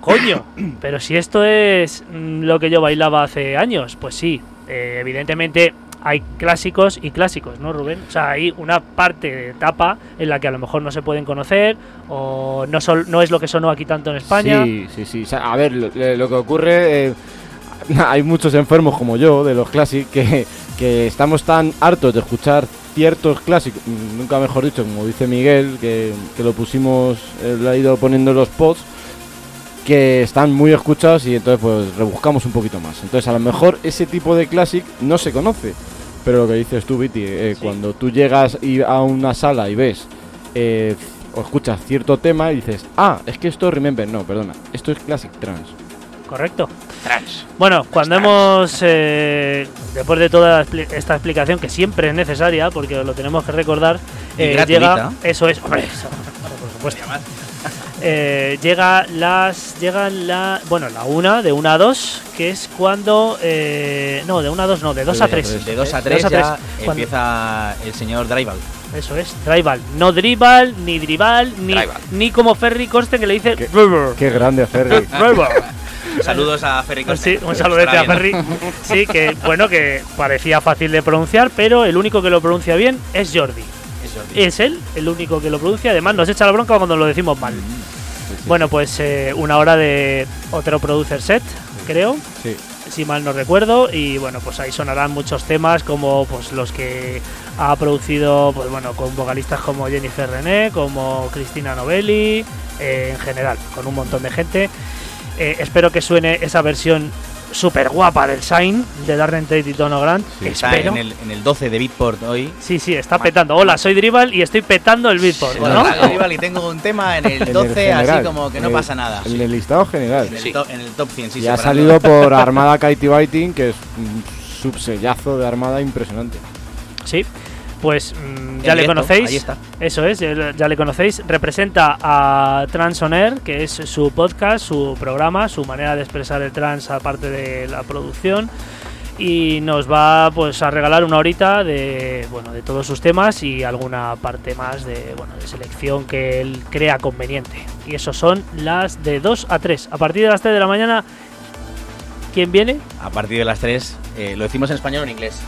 coño, pero si esto es mm, lo que yo bailaba hace años, pues sí, eh, evidentemente hay clásicos y clásicos, ¿no, Rubén? O sea, hay una parte de etapa en la que a lo mejor no se pueden conocer o no, sol- no es lo que sonó aquí tanto en España. Sí, sí, sí. A ver, lo, que ocurre, eh, hay muchos enfermos como yo de los Classic que, que estamos tan hartos de escuchar ciertos clásicos, mm, nunca mejor dicho, como dice Miguel, que, que lo pusimos, lo ha ido poniendo en los pods, que están muy escuchados y entonces pues rebuscamos un poquito más. Entonces a lo mejor ese tipo de Classic no se conoce, pero lo que dices tú, Viti, eh, Sí. cuando tú llegas a una sala y ves eh, o escuchas cierto tema y dices, ah, es que esto es Remember, no, perdona, esto es Classic Trans. Correcto. Trans. Bueno, cuando hemos, eh, después de toda esta explicación que siempre es necesaria, porque lo tenemos que recordar, Y eh, llega, eso es, hombre, eso, por supuesto. Eh, llega las, llegan la, bueno, la una, de una a dos, que es cuando, eh, no, de una a dos, no, de dos De a dos a tres. tres. De 2 a De 3 dos a ya tres. Cuando- empieza el señor Drival. Eso es, Drival, no Drival, ni Drival, ni, Drival. ni como Ferry Corsten que le dice ¿Qué? Qué grande Ferry. Saludos a Ferry Corsten. sí, un saludete a Ferry. Sí, que bueno, que parecía fácil de pronunciar, pero el único que lo pronuncia bien es Jordi. Es Jordi. Es él el único que lo pronuncia. Además, nos echa la bronca cuando lo decimos mal. Bueno, pues eh, una hora de otro producer set, creo, Sí. si mal no recuerdo. Y bueno, pues ahí sonarán muchos temas como pues los que ha producido, pues bueno, con vocalistas como Jennifer René, como Cristina Novelli, eh, en general, con un montón de gente. Eh, espero que suene esa versión súper guapa del Sign de Darren Tate y Tono Grant. Sí. Está Espero. en el, en el 12 de Beatport hoy. Sí, sí, está petando. Hola, soy Dribal y estoy petando el Beatport, Hola, ¿no? soy Drival y tengo un tema en el En el 12, así como que no el- pasa nada. En el listado general. En el, Sí. to- en el top 100, sí. y ha salido por Armada Kaiti Biting, que es un subsellazo de Armada impresionante. Sí, pues mm, ya le conocéis. Ahí está. Eso es, ya ya le conocéis. Representa a Trans On Air, que es su podcast, su programa, su manera de expresar el trans aparte de la producción. Y nos va pues a regalar una horita de bueno de todos sus temas y alguna parte más de bueno de selección que él crea conveniente. Y eso son las de 2 a 3. A partir de las 3 de la mañana, ¿quién viene? A partir de las 3, eh, lo decimos en español o en inglés.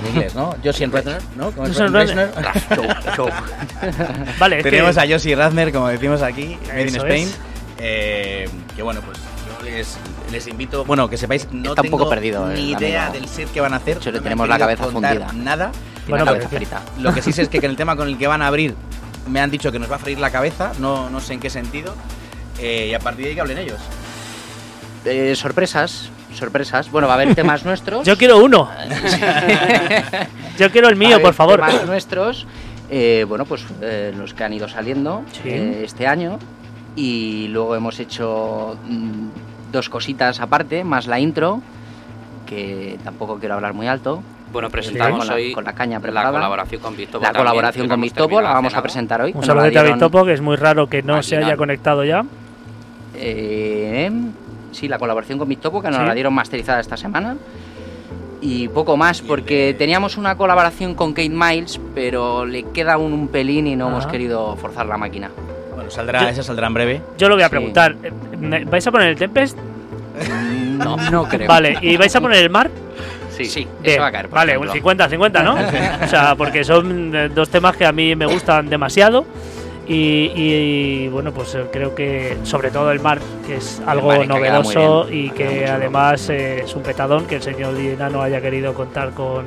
En inglés, ¿no? Josie Radner, ¿no? ¿Cómo es Josie Radner? Vale, es que- Tenemos a Josie Radner, como decimos aquí, Made in Spain. Eh, que bueno, pues yo les, les invito. Bueno, que sepáis, no Está un tengo poco perdido ni el idea amigo. del set que van a hacer. Le no tenemos la cabeza fundida. Nada. Tiene Bueno, la cabeza que- frita. Lo que sí sé es que con el tema con el que van a abrir me han dicho que nos va a freír la cabeza, no, no sé en qué sentido. eh, y a partir de ahí que hablen ellos. Eh, sorpresas, sorpresas. Bueno, va a haber temas nuestros. Yo quiero uno. Yo quiero el Va a mío, haber por favor. Temas nuestros. eh, bueno, pues eh, los que han ido saliendo Sí. eh, este año. Y luego hemos hecho mm, dos cositas aparte, más la intro, que tampoco quiero hablar muy alto. Bueno, presentamos con la- hoy con la caña la preparada. colaboración con Vistopo. La también, colaboración con terminado la vamos a presentar hoy. Un la saludete a Vistopo, que es muy raro que no se haya conectado ya. eh, sí, la colaboración con Vistopo, que nos Sí. la dieron masterizada esta semana. Y poco más, porque teníamos una colaboración con Kate Miles, pero le queda un, un pelín y no hemos querido forzar la máquina. Bueno, saldrá, Yo- esa saldrá en breve. Yo lo voy a Sí. preguntar. eh, ¿me- ¿Vais a poner el Tempest? No, no creo. Vale, ¿y vais a poner el mar? Sí, sí, Bien, eso va a caer. Vale, ejemplo. un 50-50, ¿no? o sea, porque son eh, dos temas que a mí me gustan demasiado. Y, y, bueno, pues eh, creo que sobre todo el mar, que es algo novedoso bien, y que además eh, es un petadón que el señor Dinano haya querido contar con.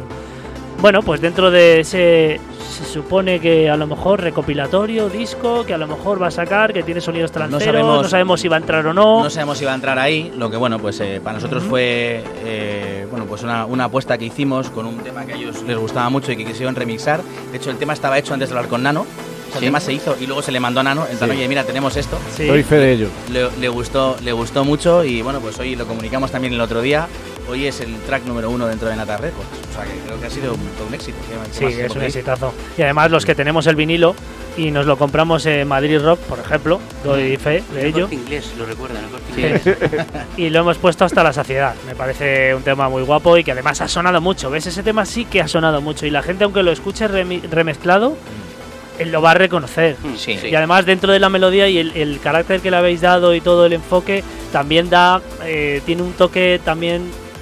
Bueno, pues dentro de ese. Se supone que a lo mejor recopilatorio, disco, que a lo mejor va a sacar, que tiene sonidos tranceros, no sabemos- sabemos, si va a entrar o no. No sabemos si va a entrar ahí. Lo que bueno, pues eh, para nosotros fue eh, bueno, pues una, una apuesta que hicimos con un tema que a ellos les gustaba mucho y que quisieron remixar. De hecho, el tema estaba hecho antes de hablar con Nano. O sea, Sí. El tema se hizo y luego se le mandó a Nano. En plan, Sí. oye, mira, tenemos esto. Sí. Doy fe de ello. Le, le gustó, le gustó mucho y bueno, pues hoy lo comunicamos también el otro día. hoy es el track número uno dentro de Nata Records. O sea que creo que ha sido un, todo un éxito. ¿Qué- qué Sí, es un exitazo. Y además los que tenemos el vinilo y nos lo compramos en Madrid Rock, por ejemplo, doy fe de El ello. inglés, lo recuerdan, el corte Sí. inglés. y lo hemos puesto hasta la saciedad. Me parece un tema muy guapo y que además ha sonado mucho. ¿Ves? Ese tema sí que ha sonado mucho y la gente, aunque lo escuche remezclado, él lo va a reconocer. Mm, Sí. Y además dentro de la melodía y el, el carácter que le habéis dado y todo el enfoque también da, eh, tiene un toque también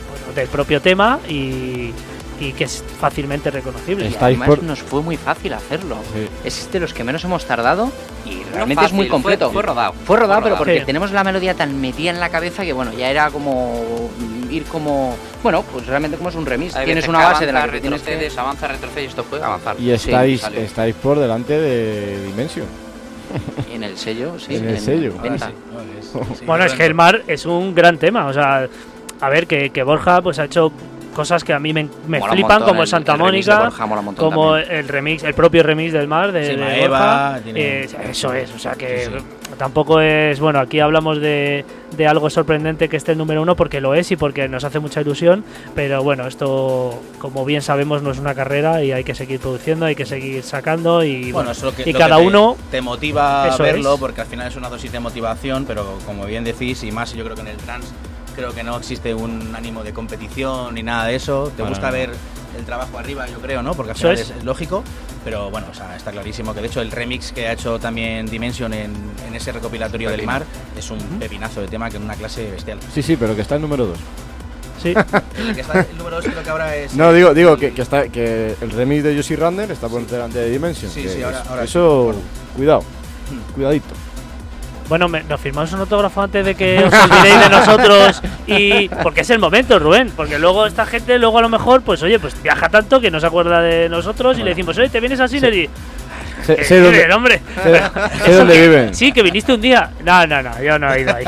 bueno, del propio tema y, y que es fácilmente reconocible. Y además por- nos fue muy fácil hacerlo. Sí. Es de los que menos hemos tardado y No realmente es muy completo. Fue, fue rodado. Fue rodado, pero porque Sí. tenemos la melodía tan metida en la cabeza que bueno, ya era como ir como, bueno, pues realmente como es un remix. Hay tienes una base de la que tienes que retrocedes, avanza, retrocede y esto fue avanzar. Y estáis, estáis por delante de Dimension. en el sello, sí, En el sello. Sí, Bueno, es que el mar es un gran tema. O sea, a ver, que, que Borja pues ha hecho cosas que a mí me, me flipan, montón como el- Santa el Mónica, como también. el remix, el propio remix del mar de, Sí, de Maeva, Borja. tiene- Eh, eso es, o sea que Sí, tampoco es. Bueno, aquí hablamos de, de algo sorprendente que esté el número uno porque lo es y porque nos hace mucha ilusión. Pero bueno, esto, como bien sabemos, no es una carrera y hay que seguir produciendo, hay que seguir sacando y Bueno, eso es lo que, y lo cada que te- uno te motiva a Eso verlo es. porque al final es una dosis de motivación, pero como bien decís, y más yo creo que en el trans creo que no existe un ánimo de competición ni nada de eso. Te gusta ver el trabajo arriba, yo creo, ¿no? Porque al final es. lógico, pero bueno, o sea, está clarísimo que de hecho el remix que ha hecho también Dimension en, en ese recopilatorio del Pepino. mar es un pepinazo de tema que en una clase bestial. Sí, sí, pero que está el número 2. sí. El, que está- el número 2 creo que ahora es... No, digo, digo que, que está que el remix de Yoshi Runner está por delante de Dimension. Sí, sí, ahora- ahora sí, eso, cuidado, Hmm. cuidadito. Bueno, me- nos firmamos un autógrafo antes de que os olvidéis de nosotros y porque es el momento, Rubén, porque luego esta gente luego a lo mejor pues oye, pues viaja tanto que no se acuerda de nosotros y le decimos, "Oye, te vienes a Synergy." Sé, ¿Qué sé dónde, hombre? sé- sé dónde viven. Sí, que viniste un día. No, no, no, yo no he ido ahí.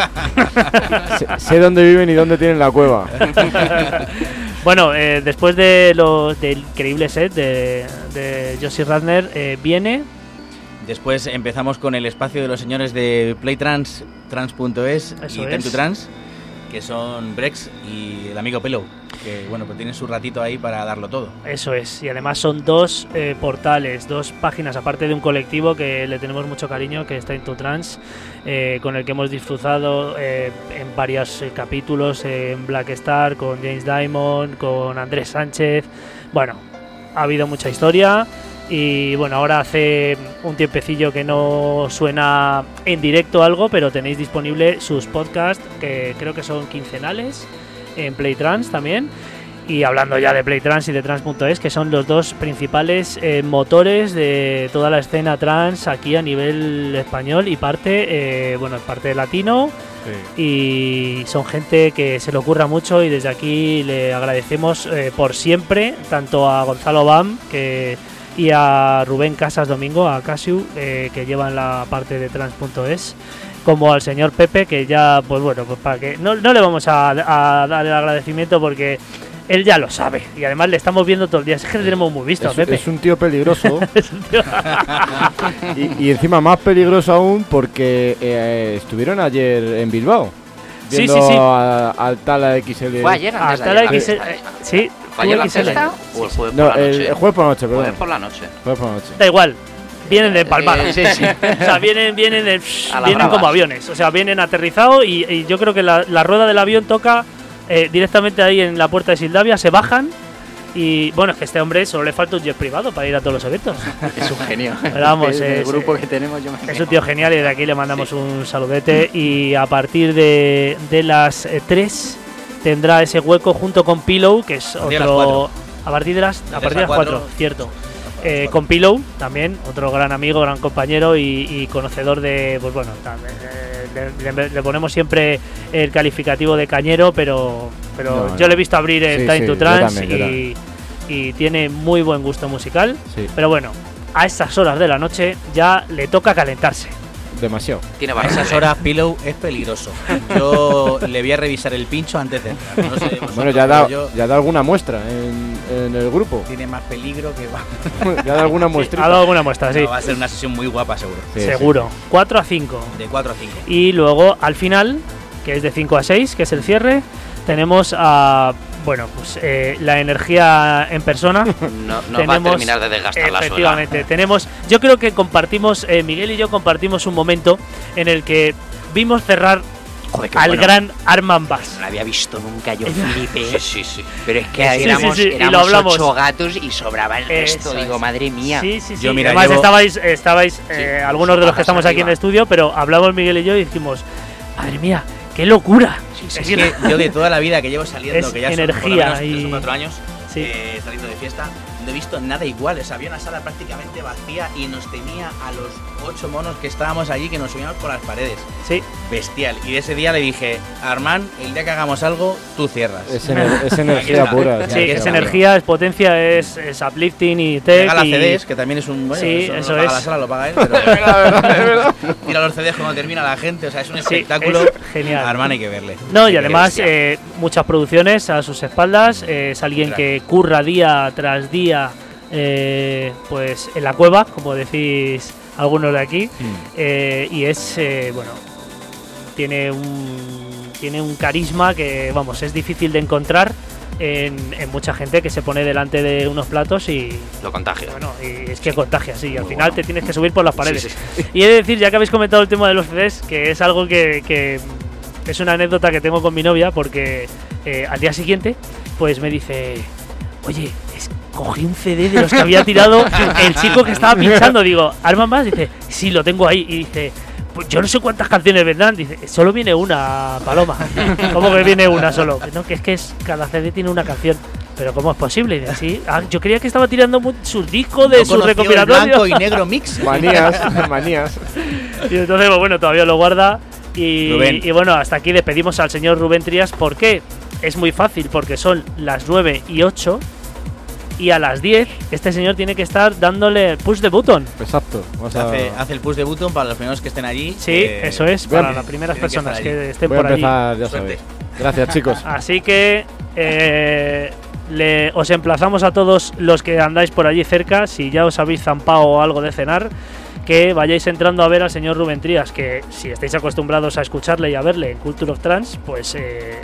Sé, sé dónde viven y dónde tienen la cueva. bueno, eh, después de lo, del increíble set de, de Josie Radner, eh, viene Después empezamos con el espacio de los señores de Playtrans, trans.es y Time es. to Trans, que son Brex y el amigo Pelo, que bueno, pues tienen su ratito ahí para darlo todo. Eso es, y además son dos eh, portales, dos páginas, aparte de un colectivo que le tenemos mucho cariño, que en Tu Trans, eh, con el que hemos disfrutado eh, en varios capítulos, en Black Star, con James Diamond, con Andrés Sánchez. Bueno, ha habido mucha historia. Y bueno, ahora hace un tiempecillo que no suena en directo algo, pero tenéis disponible sus podcasts, que creo que son quincenales, en Playtrans también. Y hablando ya de Playtrans y de Trans.es, que son los dos principales eh, motores de toda la escena trans aquí a nivel español y parte, eh, bueno, parte latino. Y son gente que se le ocurra mucho y desde aquí le agradecemos eh, por siempre, tanto a Gonzalo Bam que, y a Rubén Casas Domingo, a Casiu, eh, que llevan la parte de Trans.es como al señor Pepe, que ya, pues bueno, pues para que no, no le vamos a, a dar el agradecimiento porque él ya lo sabe y además le estamos viendo todo el día. Es que le tenemos muy visto a Es, Pepe. es un tío peligroso Es un tío- y, y encima más peligroso aún porque eh, estuvieron ayer en Bilbao. Sí, Viendo sí, sí. al Tala XL. Fue ayer, antes la ayer. XL, sí, ¿Fue ayer la o el jueves No, por la el, noche? el jueves por la noche, Jueves perdón. por la noche. Jueves por la noche. Da igual. Vienen de palmar. Eh, sí, sí. O sea, vienen, vienen, de- vienen como aviones. O sea, vienen aterrizados y, y yo creo que la, la rueda del avión toca eh, directamente ahí en la puerta de Sildavia, se bajan y bueno, es que este hombre solo le falta un jet privado para ir a todos los eventos. Es un genio. Pero vamos, el es- grupo que tenemos yo me Es un tío genial y de aquí le mandamos un saludete y a partir de, de las 3 tendrá ese hueco junto con Pillow, que es otro... A partir de las, a partir de las 4, cuatro. cierto. Eh, con Pillow también, otro gran amigo, gran compañero y, y conocedor de, pues bueno, también, eh, le, le- le ponemos siempre el calificativo de cañero, pero, pero No, yo no. le he visto abrir en Sí, Time sí, to Trance y, y tiene muy buen gusto musical, Sí, pero bueno, a estas horas de la noche ya le toca calentarse. Demasiado. Tiene A esas horas Pillow es peligroso. Yo le voy a revisar el pincho antes de entrar. No sé vosotros, Bueno, ya da, yo- ya da alguna muestra en, en el grupo. tiene más peligro que va. ya da alguna Ha muestrita. dado alguna muestra, sí. No, va a ser una sesión muy guapa seguro. Sí, sí. Seguro. 4 a 5. De 4 a 5. Y luego al final, que es de 5 a 6, que es el cierre, tenemos a bueno, pues eh, la energía en persona. No, no va a terminar de desgastar la Efectivamente, tenemos. Yo creo que compartimos, eh, Miguel y yo compartimos un momento en el que vimos cerrar al gran Arman Bass. No lo había visto nunca, yo flipé. Sí, sí, sí. Pero es que éramos, éramos ocho gatos y sobraba el resto. Digo, madre mía. Sí, sí, sí. Yo, mira, Además, estabais, estabais eh, algunos de los que estamos aquí en el estudio, pero hablamos Miguel y yo y dijimos, madre mía, ¡Qué locura! es que yo de toda la vida que llevo saliendo, que ya energía son por cuatro años, eh, saliendo de fiesta, no he visto nada igual. O había una sala prácticamente vacía y nos tenía a los ocho monos que estábamos allí que nos subíamos por las paredes. Sí. Bestial. Y ese día le dije, Armand, el día que hagamos algo, tú cierras. Es, energía pura. Sí, es energía, es potencia, es, es uplifting y tech. La CDs, que también es un. Bueno, sí, eso, es. la sala, lo paga él. Pero... Mira los CDs cuando termina la gente. O sea, es un espectáculo. genial. Armand hay que verle. No, y además, eh, muchas producciones a sus espaldas. Eh, es alguien que curra día tras día. Eh, pues en la cueva, como decís algunos de aquí, mm. eh, y es, eh, bueno, tiene un, tiene un carisma que, vamos, es difícil de encontrar. En, mucha gente que se pone delante de unos platos y lo contagia. Bueno, y es que contagia, sí. al final te tienes que subir por las paredes. Y he de decir, ya que habéis comentado el tema de los CDs, que es algo que, es una anécdota que tengo con mi novia, porque eh, al día siguiente, pues me dice, oye, cogí un CD de los que había tirado el chico que estaba pinchando. Digo, ¿arma más? Dice, sí, lo tengo ahí. Y dice, pues yo no sé cuántas canciones vendrán. Dice, solo viene una, Paloma. ¿Cómo que viene una solo? No, que es que es, cada CD tiene una canción. Pero ¿cómo es posible? Y así, ah, yo creía que estaba tirando sus discos de su recopilatorio. blanco y negro mix. Manías, manías. Y entonces, pues bueno, todavía lo guarda. Y, y, bueno, hasta aquí despedimos al señor Rubén Trías. ¿Por qué? Es muy fácil, porque son las 9 y 8 y a las 10 este señor tiene que estar dándole push de button. Exacto. hace, el push de button para los primeros que estén allí. Sí, eh, eso es, para las primeras personas que, estén por allí. Gracias, chicos. Así que eh, le, os emplazamos a todos los que andáis por allí cerca, si ya os habéis zampado algo de cenar, que vayáis entrando a ver al señor Rubén Trías, que si estáis acostumbrados a escucharle y a verle en Culture of Trans, pues eh,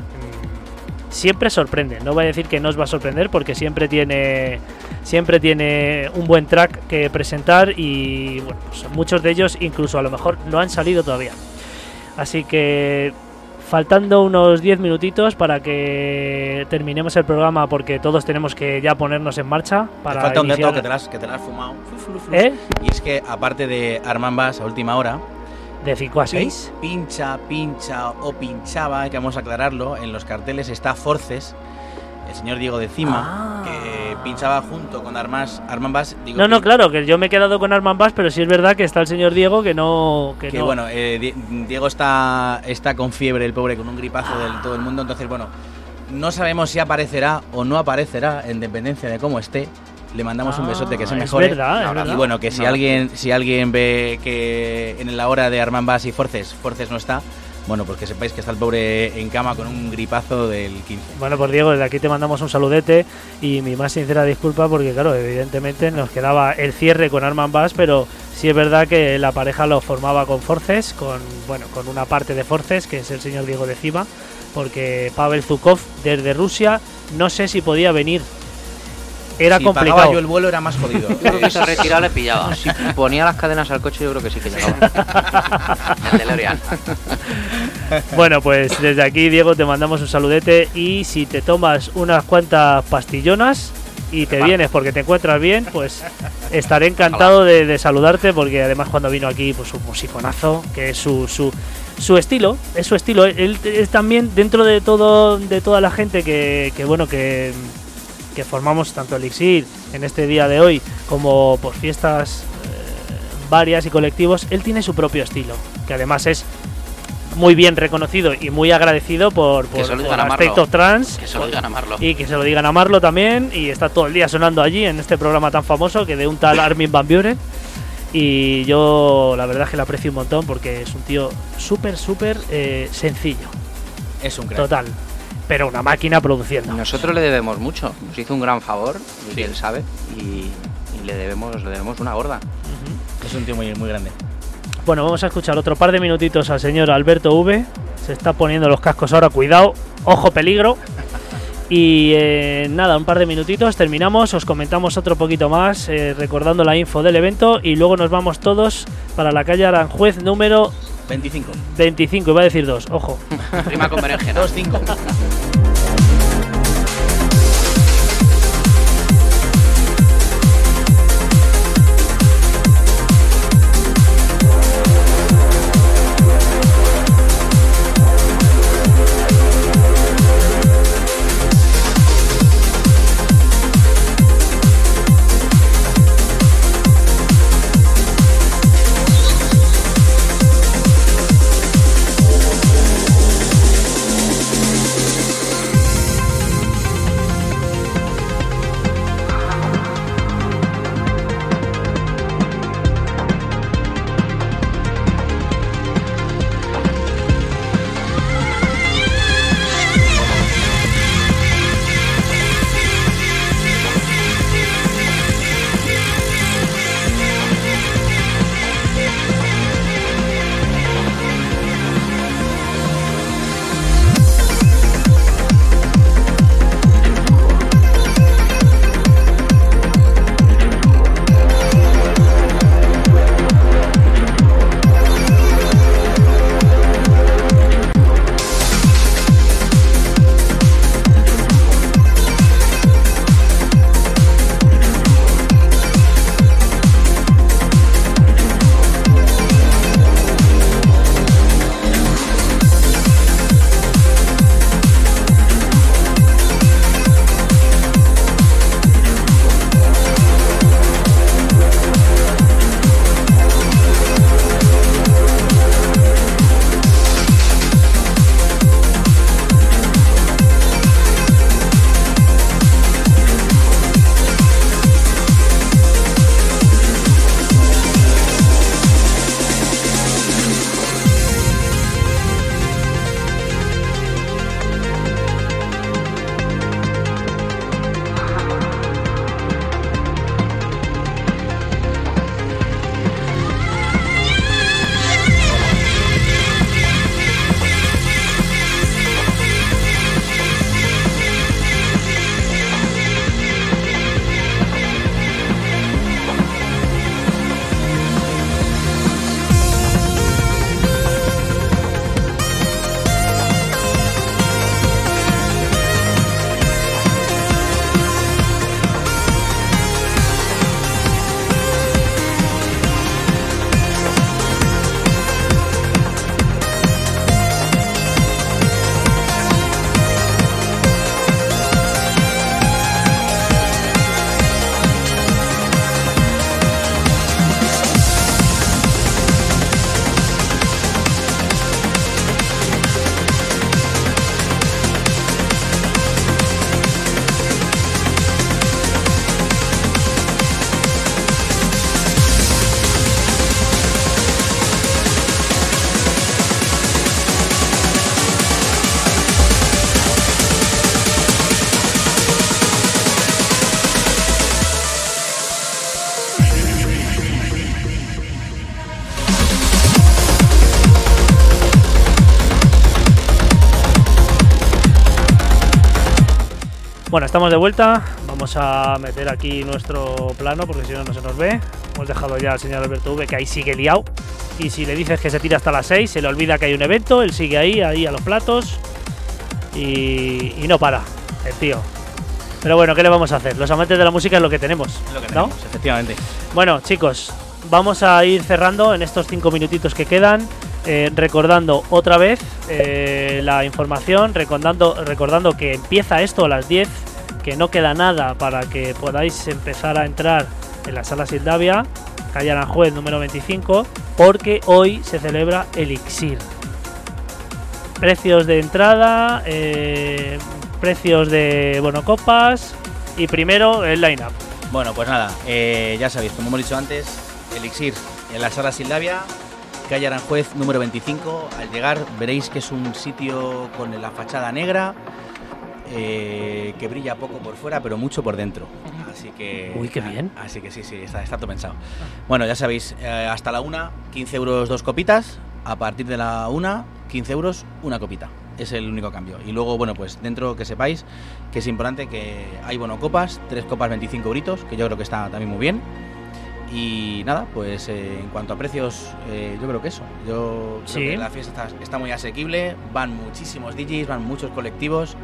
siempre sorprende. No voy a decir que no os va a sorprender porque siempre tiene siempre tiene un buen track que presentar y bueno, pues muchos de ellos incluso a lo mejor no han salido todavía. Así que faltando unos 10 minutitos para que terminemos el programa porque todos tenemos que ya ponernos en marcha para falta un dato que te, has, que te has fumado. ¿Eh? Y es que aparte de Armand Bass a última hora, de 5 a 6. Pincha, pincha o pinchaba, que vamos a aclararlo, en los carteles está Forces, el señor Diego de Cima, ah. que pinchaba junto con Armas, Arman Bass. no, no, claro, que yo me he quedado con Arman Bass, pero sí es verdad que está el señor Diego que no. Que, bueno, eh, Diego está, está con fiebre, el pobre, con un gripazo de todo el mundo, entonces bueno. No sabemos si aparecerá o no aparecerá, en dependencia de cómo esté le mandamos un besote que se mejore. Es verdad, y bueno, que si alguien si alguien ve que en la hora de Armand Bass y Forces, Forces no está, bueno, pues que sepáis que está el pobre en cama con un gripazo del 15. Bueno, pues Diego, desde aquí te mandamos un saludete y mi más sincera disculpa porque, claro, evidentemente nos quedaba el cierre con Arman Bass, pero sí es verdad que la pareja lo formaba con Forces, con, bueno, con una parte de Forces, que es el señor Diego de Cima, porque Pavel Zukov desde Rusia no sé si podía venir era si complicado. yo el vuelo era más jodido. Yo creo que se retiraba le pillaba. Si ponía las cadenas al coche, yo creo que sí que llegaba. bueno, pues desde aquí, Diego, te mandamos un saludete. Y si te tomas unas cuantas pastillonas y te vienes porque te encuentras bien, pues estaré encantado de, saludarte. Porque además, cuando vino aquí, pues un musiconazo, que es su, su, su estilo, es su estilo. Él es también dentro de todo de toda la gente que, que bueno, que que formamos tanto Elixir en este día de hoy como por fiestas eh, varias y colectivos, él tiene su propio estilo, que además es muy bien reconocido y muy agradecido por, por, por Trans. Que se lo digan a Marlo. Y que se lo digan a Marlo también. Y está todo el día sonando allí en este programa tan famoso que de un tal Armin Van Buren. Y yo la verdad es que le aprecio un montón porque es un tío súper, súper eh, sencillo. Es un crack. Total pero una máquina produciendo. Nosotros le debemos mucho, nos hizo un gran favor, y él sabe, y, le, debemos, le debemos una gorda. Es un tío muy, muy grande. Bueno, vamos a escuchar otro par de minutitos al señor Alberto V. Se está poniendo los cascos ahora, cuidado, ojo peligro. Y eh, nada, un par de minutitos, terminamos, os comentamos otro poquito más, eh, recordando la info del evento y luego nos vamos todos para la calle Aranjuez número 25. 25, iba a decir dos, ojo. Rima con berenjena. 2, 5. Bueno, estamos de vuelta. Vamos a meter aquí nuestro plano porque si no, no se nos ve. Hemos dejado ya al señor Alberto V que ahí sigue liado. Y si le dices que se tira hasta las 6, se le olvida que hay un evento. Él sigue ahí, ahí a los platos. Y, no para, el tío. Pero bueno, ¿qué le vamos a hacer? Los amantes de la música es lo que tenemos. lo que tenemos, efectivamente. Bueno, chicos, vamos a ir cerrando en estos cinco minutitos que quedan. Eh, recordando otra vez eh, la información, recordando, recordando que empieza esto a las 10 que no queda nada para que podáis empezar a entrar en la sala Sildavia, calle Aranjuez número 25, porque hoy se celebra Elixir. Precios de entrada, eh, precios de bonocopas y primero el line-up. Bueno, pues nada, ya sabéis, como hemos dicho antes, Elixir en la sala Sildavia, calle Aranjuez número 25. Al llegar veréis que es un sitio con la fachada negra, eh, que brilla poco por fuera, pero mucho por dentro. Así que. Uy, qué bien. Así que sí, sí, está, está todo pensado. Bueno, ya sabéis, eh, hasta la una, 15 euros dos copitas. A partir de la una, 15 euros una copita. Es el único cambio. Y luego, bueno, pues dentro que sepáis que es importante que hay bueno copas, tres copas 25 euritos, que yo creo que está también muy bien. Y nada, pues eh, en cuanto a precios, eh, yo creo que eso. Yo creo que la fiesta está, muy asequible, van muchísimos DJs, van muchos colectivos.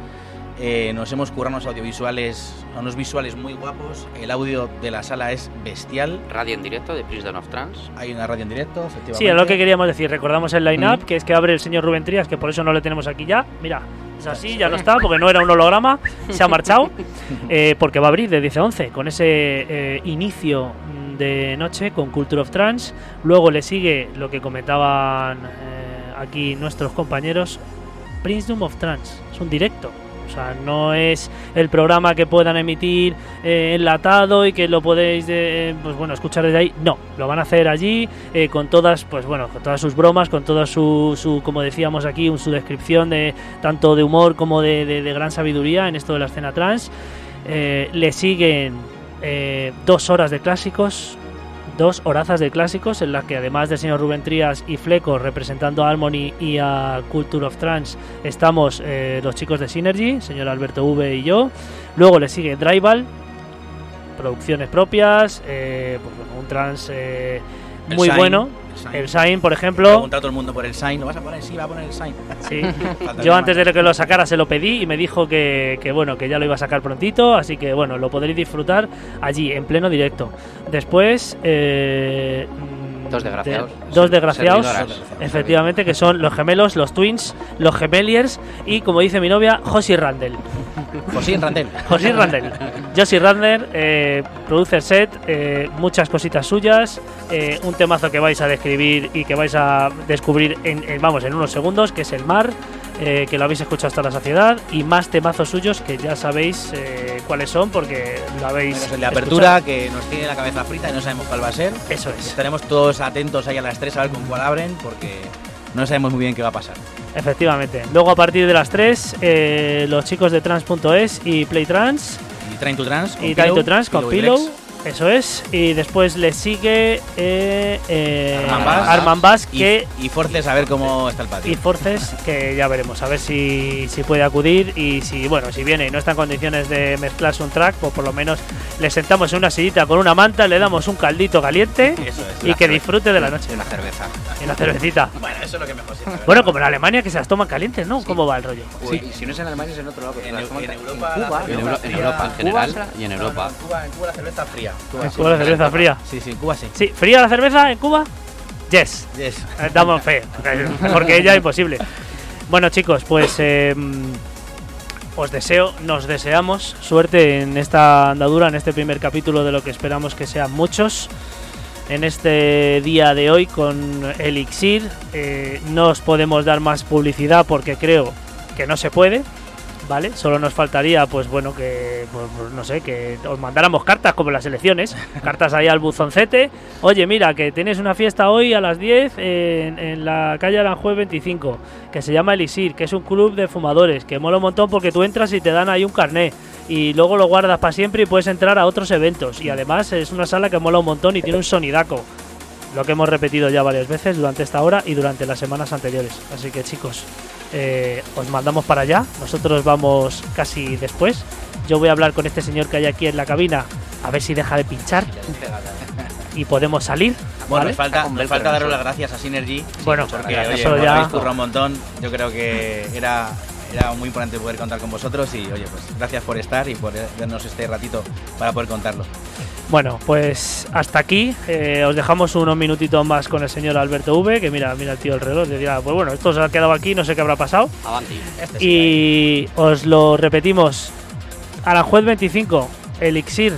Eh, nos hemos currado unos audiovisuales, unos visuales muy guapos. El audio de la sala es bestial. Radio en directo de Prison of Trans. Hay una radio en directo, efectivamente. Sí, es lo que queríamos decir. Recordamos el line-up, que es que abre el señor Rubén Trías, que por eso no lo tenemos aquí ya. Mira, es así, ya no está, porque no era un holograma. Se ha marchado. porque va a abrir de 10 a 11 con ese inicio de noche con Culture of Trance. Luego le sigue lo que comentaban eh, aquí nuestros compañeros, Princedom of Trance. Es un directo. O sea, no es el programa que puedan emitir eh, enlatado y que lo podéis eh, pues bueno escuchar desde ahí. No, lo van a hacer allí con todas, pues bueno, con todas sus bromas, con toda su, su como decíamos aquí, su descripción de tanto de humor como de, de gran sabiduría en esto de la escena trans. le siguen eh, dos horas de clásicos, dos horazas de clásicos en las que además del señor Rubén Trías y Fleco representando a Harmony y a Culture of Trans estamos eh, los chicos de Synergy, señor Alberto V y yo. Luego le sigue Drival, producciones propias, eh, pues un muy bueno el sign, por ejemplo. Pregunta todo el mundo por el sign. ¿Lo vas a poner? Sí, va a poner el sign. Sí. Yo antes de que lo sacara se lo pedí y me dijo que, bueno, que ya lo iba a sacar prontito. Así que bueno, lo podréis disfrutar allí, en pleno directo. Después. Eh, dos desgraciados. dos desgraciados, efectivamente, que son los gemelos, los twins, los gemeliers y, como dice mi novia, Josie Randall. Josie Randall. Josie Randall. Josie Randall, eh, produce set, eh, muchas cositas suyas, eh, un temazo que vais a describir y que vais a descubrir en, vamos, en unos segundos, que es el mar. Eh, que lo habéis escuchado hasta la saciedad, y más temazos suyos que ya sabéis eh, cuáles son porque lo habéis. el de apertura que nos tiene la cabeza frita y no sabemos cuál va a ser. Eso es. Estaremos todos atentos ahí a las 3 a ver con cuál abren porque no sabemos muy bien qué va a pasar. Efectivamente. Luego a partir de las 3, eh, los chicos de trans.es y Playtrans. Y Train to Trans. Y Train to Trans con Pillow eso es. Y después le sigue eh, eh, Arman Bass, que y, Forces a ver cómo está el patio. Y Forces que ya veremos, a ver si, si puede acudir y si bueno, si viene y no está en condiciones de mezclarse un track, pues por lo menos le sentamos en una sillita con una manta, le damos un caldito caliente y que disfrute de la noche. Y una cerveza. Y una cervecita. bueno, eso es lo que mejor Bueno, como en Alemania que se las toman calientes, ¿no? ¿Cómo va el rollo? Sí. si no es en Alemania es en otro lado. En, Europa, en, Europa, en general y en Europa. En Cuba, en Cuba la cerveza fría. En Cuba la cerveza fría. Sí, sí, en Cuba sí. Sí, ¿fría la cerveza en Cuba? Yes. Yes. Eh, damos fe. Porque ya es imposible. Bueno, chicos, pues em, os deseo, nos deseamos suerte en esta andadura, en este primer capítulo de lo que esperamos que sean muchos. En este día de hoy con Elixir eh, no os podemos dar más publicidad porque creo que no se puede. ¿Vale? Solo nos faltaría, pues bueno, que, pues, pues, no sé, que os mandáramos cartas como las elecciones, cartas ahí al buzoncete. Oye, mira, que tienes una fiesta hoy a las 10 en, la calle Aranjuez 25, que se llama Elixir, que es un club de fumadores, que mola un montón porque tú entras y te dan ahí un carné y luego lo guardas para siempre y puedes entrar a otros eventos. Y además es una sala que mola un montón y tiene un sonidaco. Lo que hemos repetido ya varias veces durante esta hora y durante las semanas anteriores. Así que chicos, eh, os mandamos para allá. Nosotros vamos casi después. Yo voy a hablar con este señor que hay aquí en la cabina a ver si deja de pinchar y podemos salir. Bueno, me falta, falta darle las gracias a Synergy. Bueno, porque oye, ya... un montón. Yo creo que era era muy importante poder contar con vosotros y oye, pues gracias por estar y por darnos este ratito para poder contarlo. Bueno, pues hasta aquí. Eh, os dejamos unos minutitos más con el señor Alberto V, que mira, mira el tío el reloj. Decía, pues bueno, esto se ha quedado aquí, no sé qué habrá pasado. Este y os lo repetimos. Aranjuez 25, Elixir.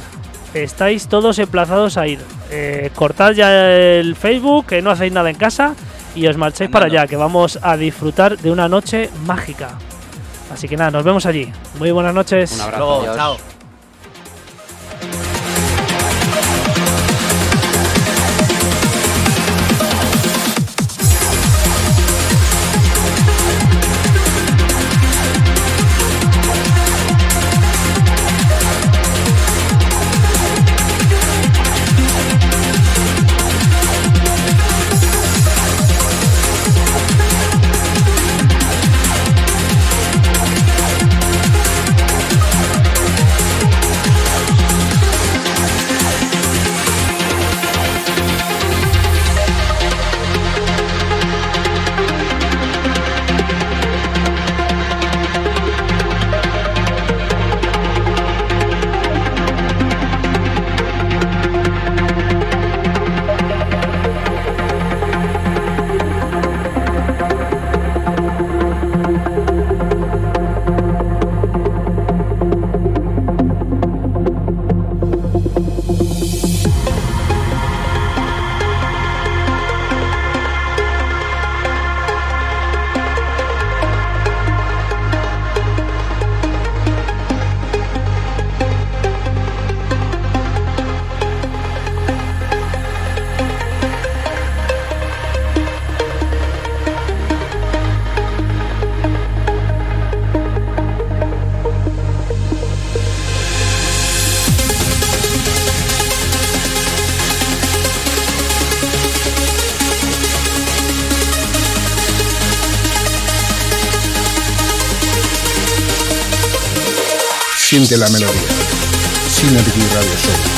Estáis todos emplazados a ir. Eh, cortad ya el Facebook, que no hacéis nada en casa. Y os marchéis para allá, que vamos a disfrutar de una noche mágica. Así que nada, nos vemos allí. Muy buenas noches. Un abrazo. chao. Siente la melodía. Synergy Radio Show.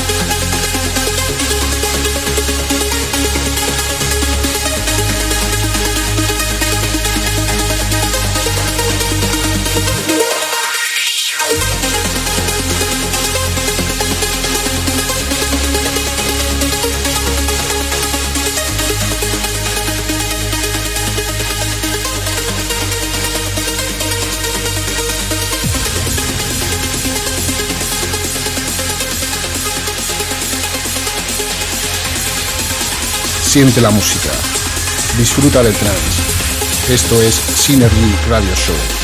Siente la música. Disfruta del trance. Esto es Synergy Radio Show.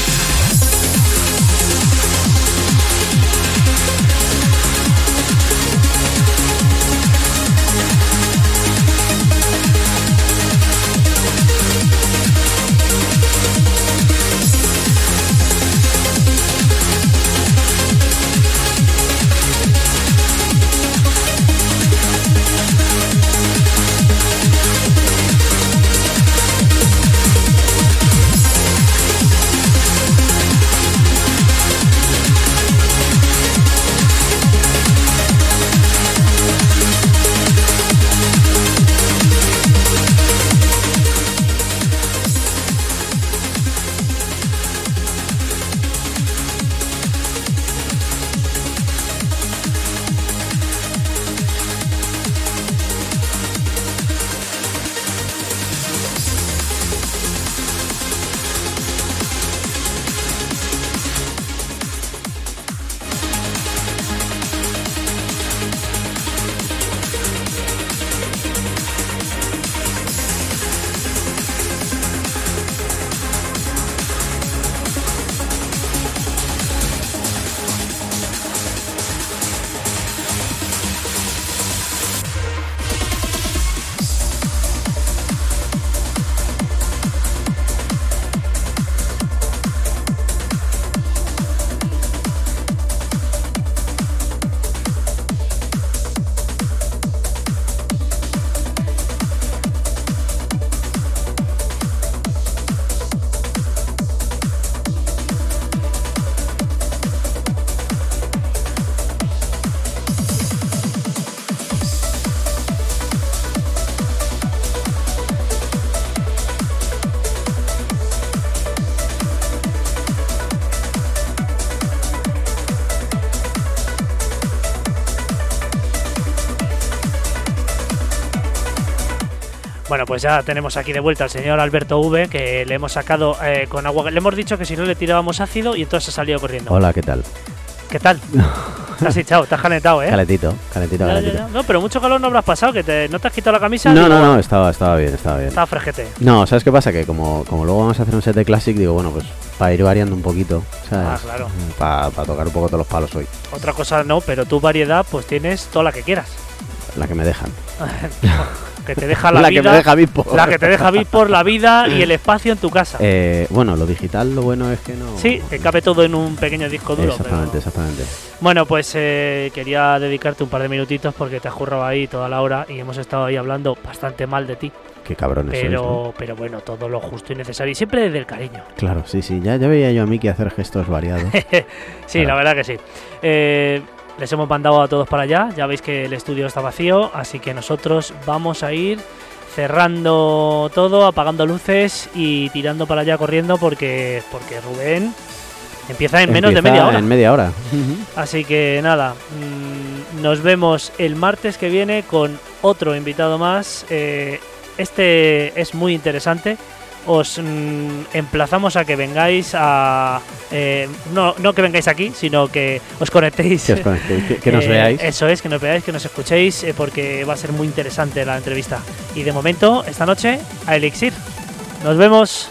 Bueno, pues ya tenemos aquí de vuelta al señor Alberto V, que le hemos sacado eh, con agua. Le hemos dicho que si no le tirábamos ácido y entonces ha salido corriendo. Hola, ¿qué tal? ¿Qué tal? te has echado, te has calentado, ¿eh? Calentito, calentito, calentito. No, pero mucho calor no habrás pasado, que te, no te has quitado la camisa. No, no, no, estaba, estaba bien, estaba bien. Estaba fresquete. No, ¿sabes qué pasa? Que como, como luego vamos a hacer un set de Classic, digo, bueno, pues para ir variando un poquito, ¿sabes? Ah, claro. Para tocar un poco todos los palos hoy. Otra cosa no, pero tu variedad, pues tienes toda la que quieras. La que me dejan. que te deja la, la vida, que me deja. La que te deja por la vida y el espacio en tu casa. Eh, bueno, lo digital lo bueno es que no. Sí, que cabe todo en un pequeño disco duro. Exactamente, exactamente. Bueno, pues eh, quería dedicarte un par de minutitos porque te has jurrado ahí toda la hora y hemos estado ahí hablando bastante mal de ti. Qué cabrones pero, pero bueno, todo lo justo y necesario y siempre desde el cariño. Claro, sí, sí. Ya, ya veía yo a mí que hacer gestos variados. sí, la verdad que sí. Eh, les hemos mandado a todos para allá, ya veis que el estudio está vacío, así que nosotros vamos a ir cerrando todo, apagando luces y tirando para allá corriendo porque, porque Rubén empieza en menos de media hora. En media hora. Así que nada, mm, nos vemos el martes que viene con otro invitado más. Eh, este es muy interesante os mm, emplazamos a que vengáis a. Eh, no, no que vengáis aquí, sino que os conectéis. Que, nos eh, veáis. Eso es, que nos veáis, que nos escuchéis, eh, porque va a ser muy interesante la entrevista. Y de momento, esta noche, a Elixir. Nos vemos.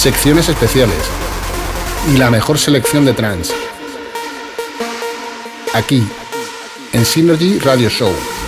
secciones especiales y la mejor selección de trance. Aquí, en Synergy Radio Show.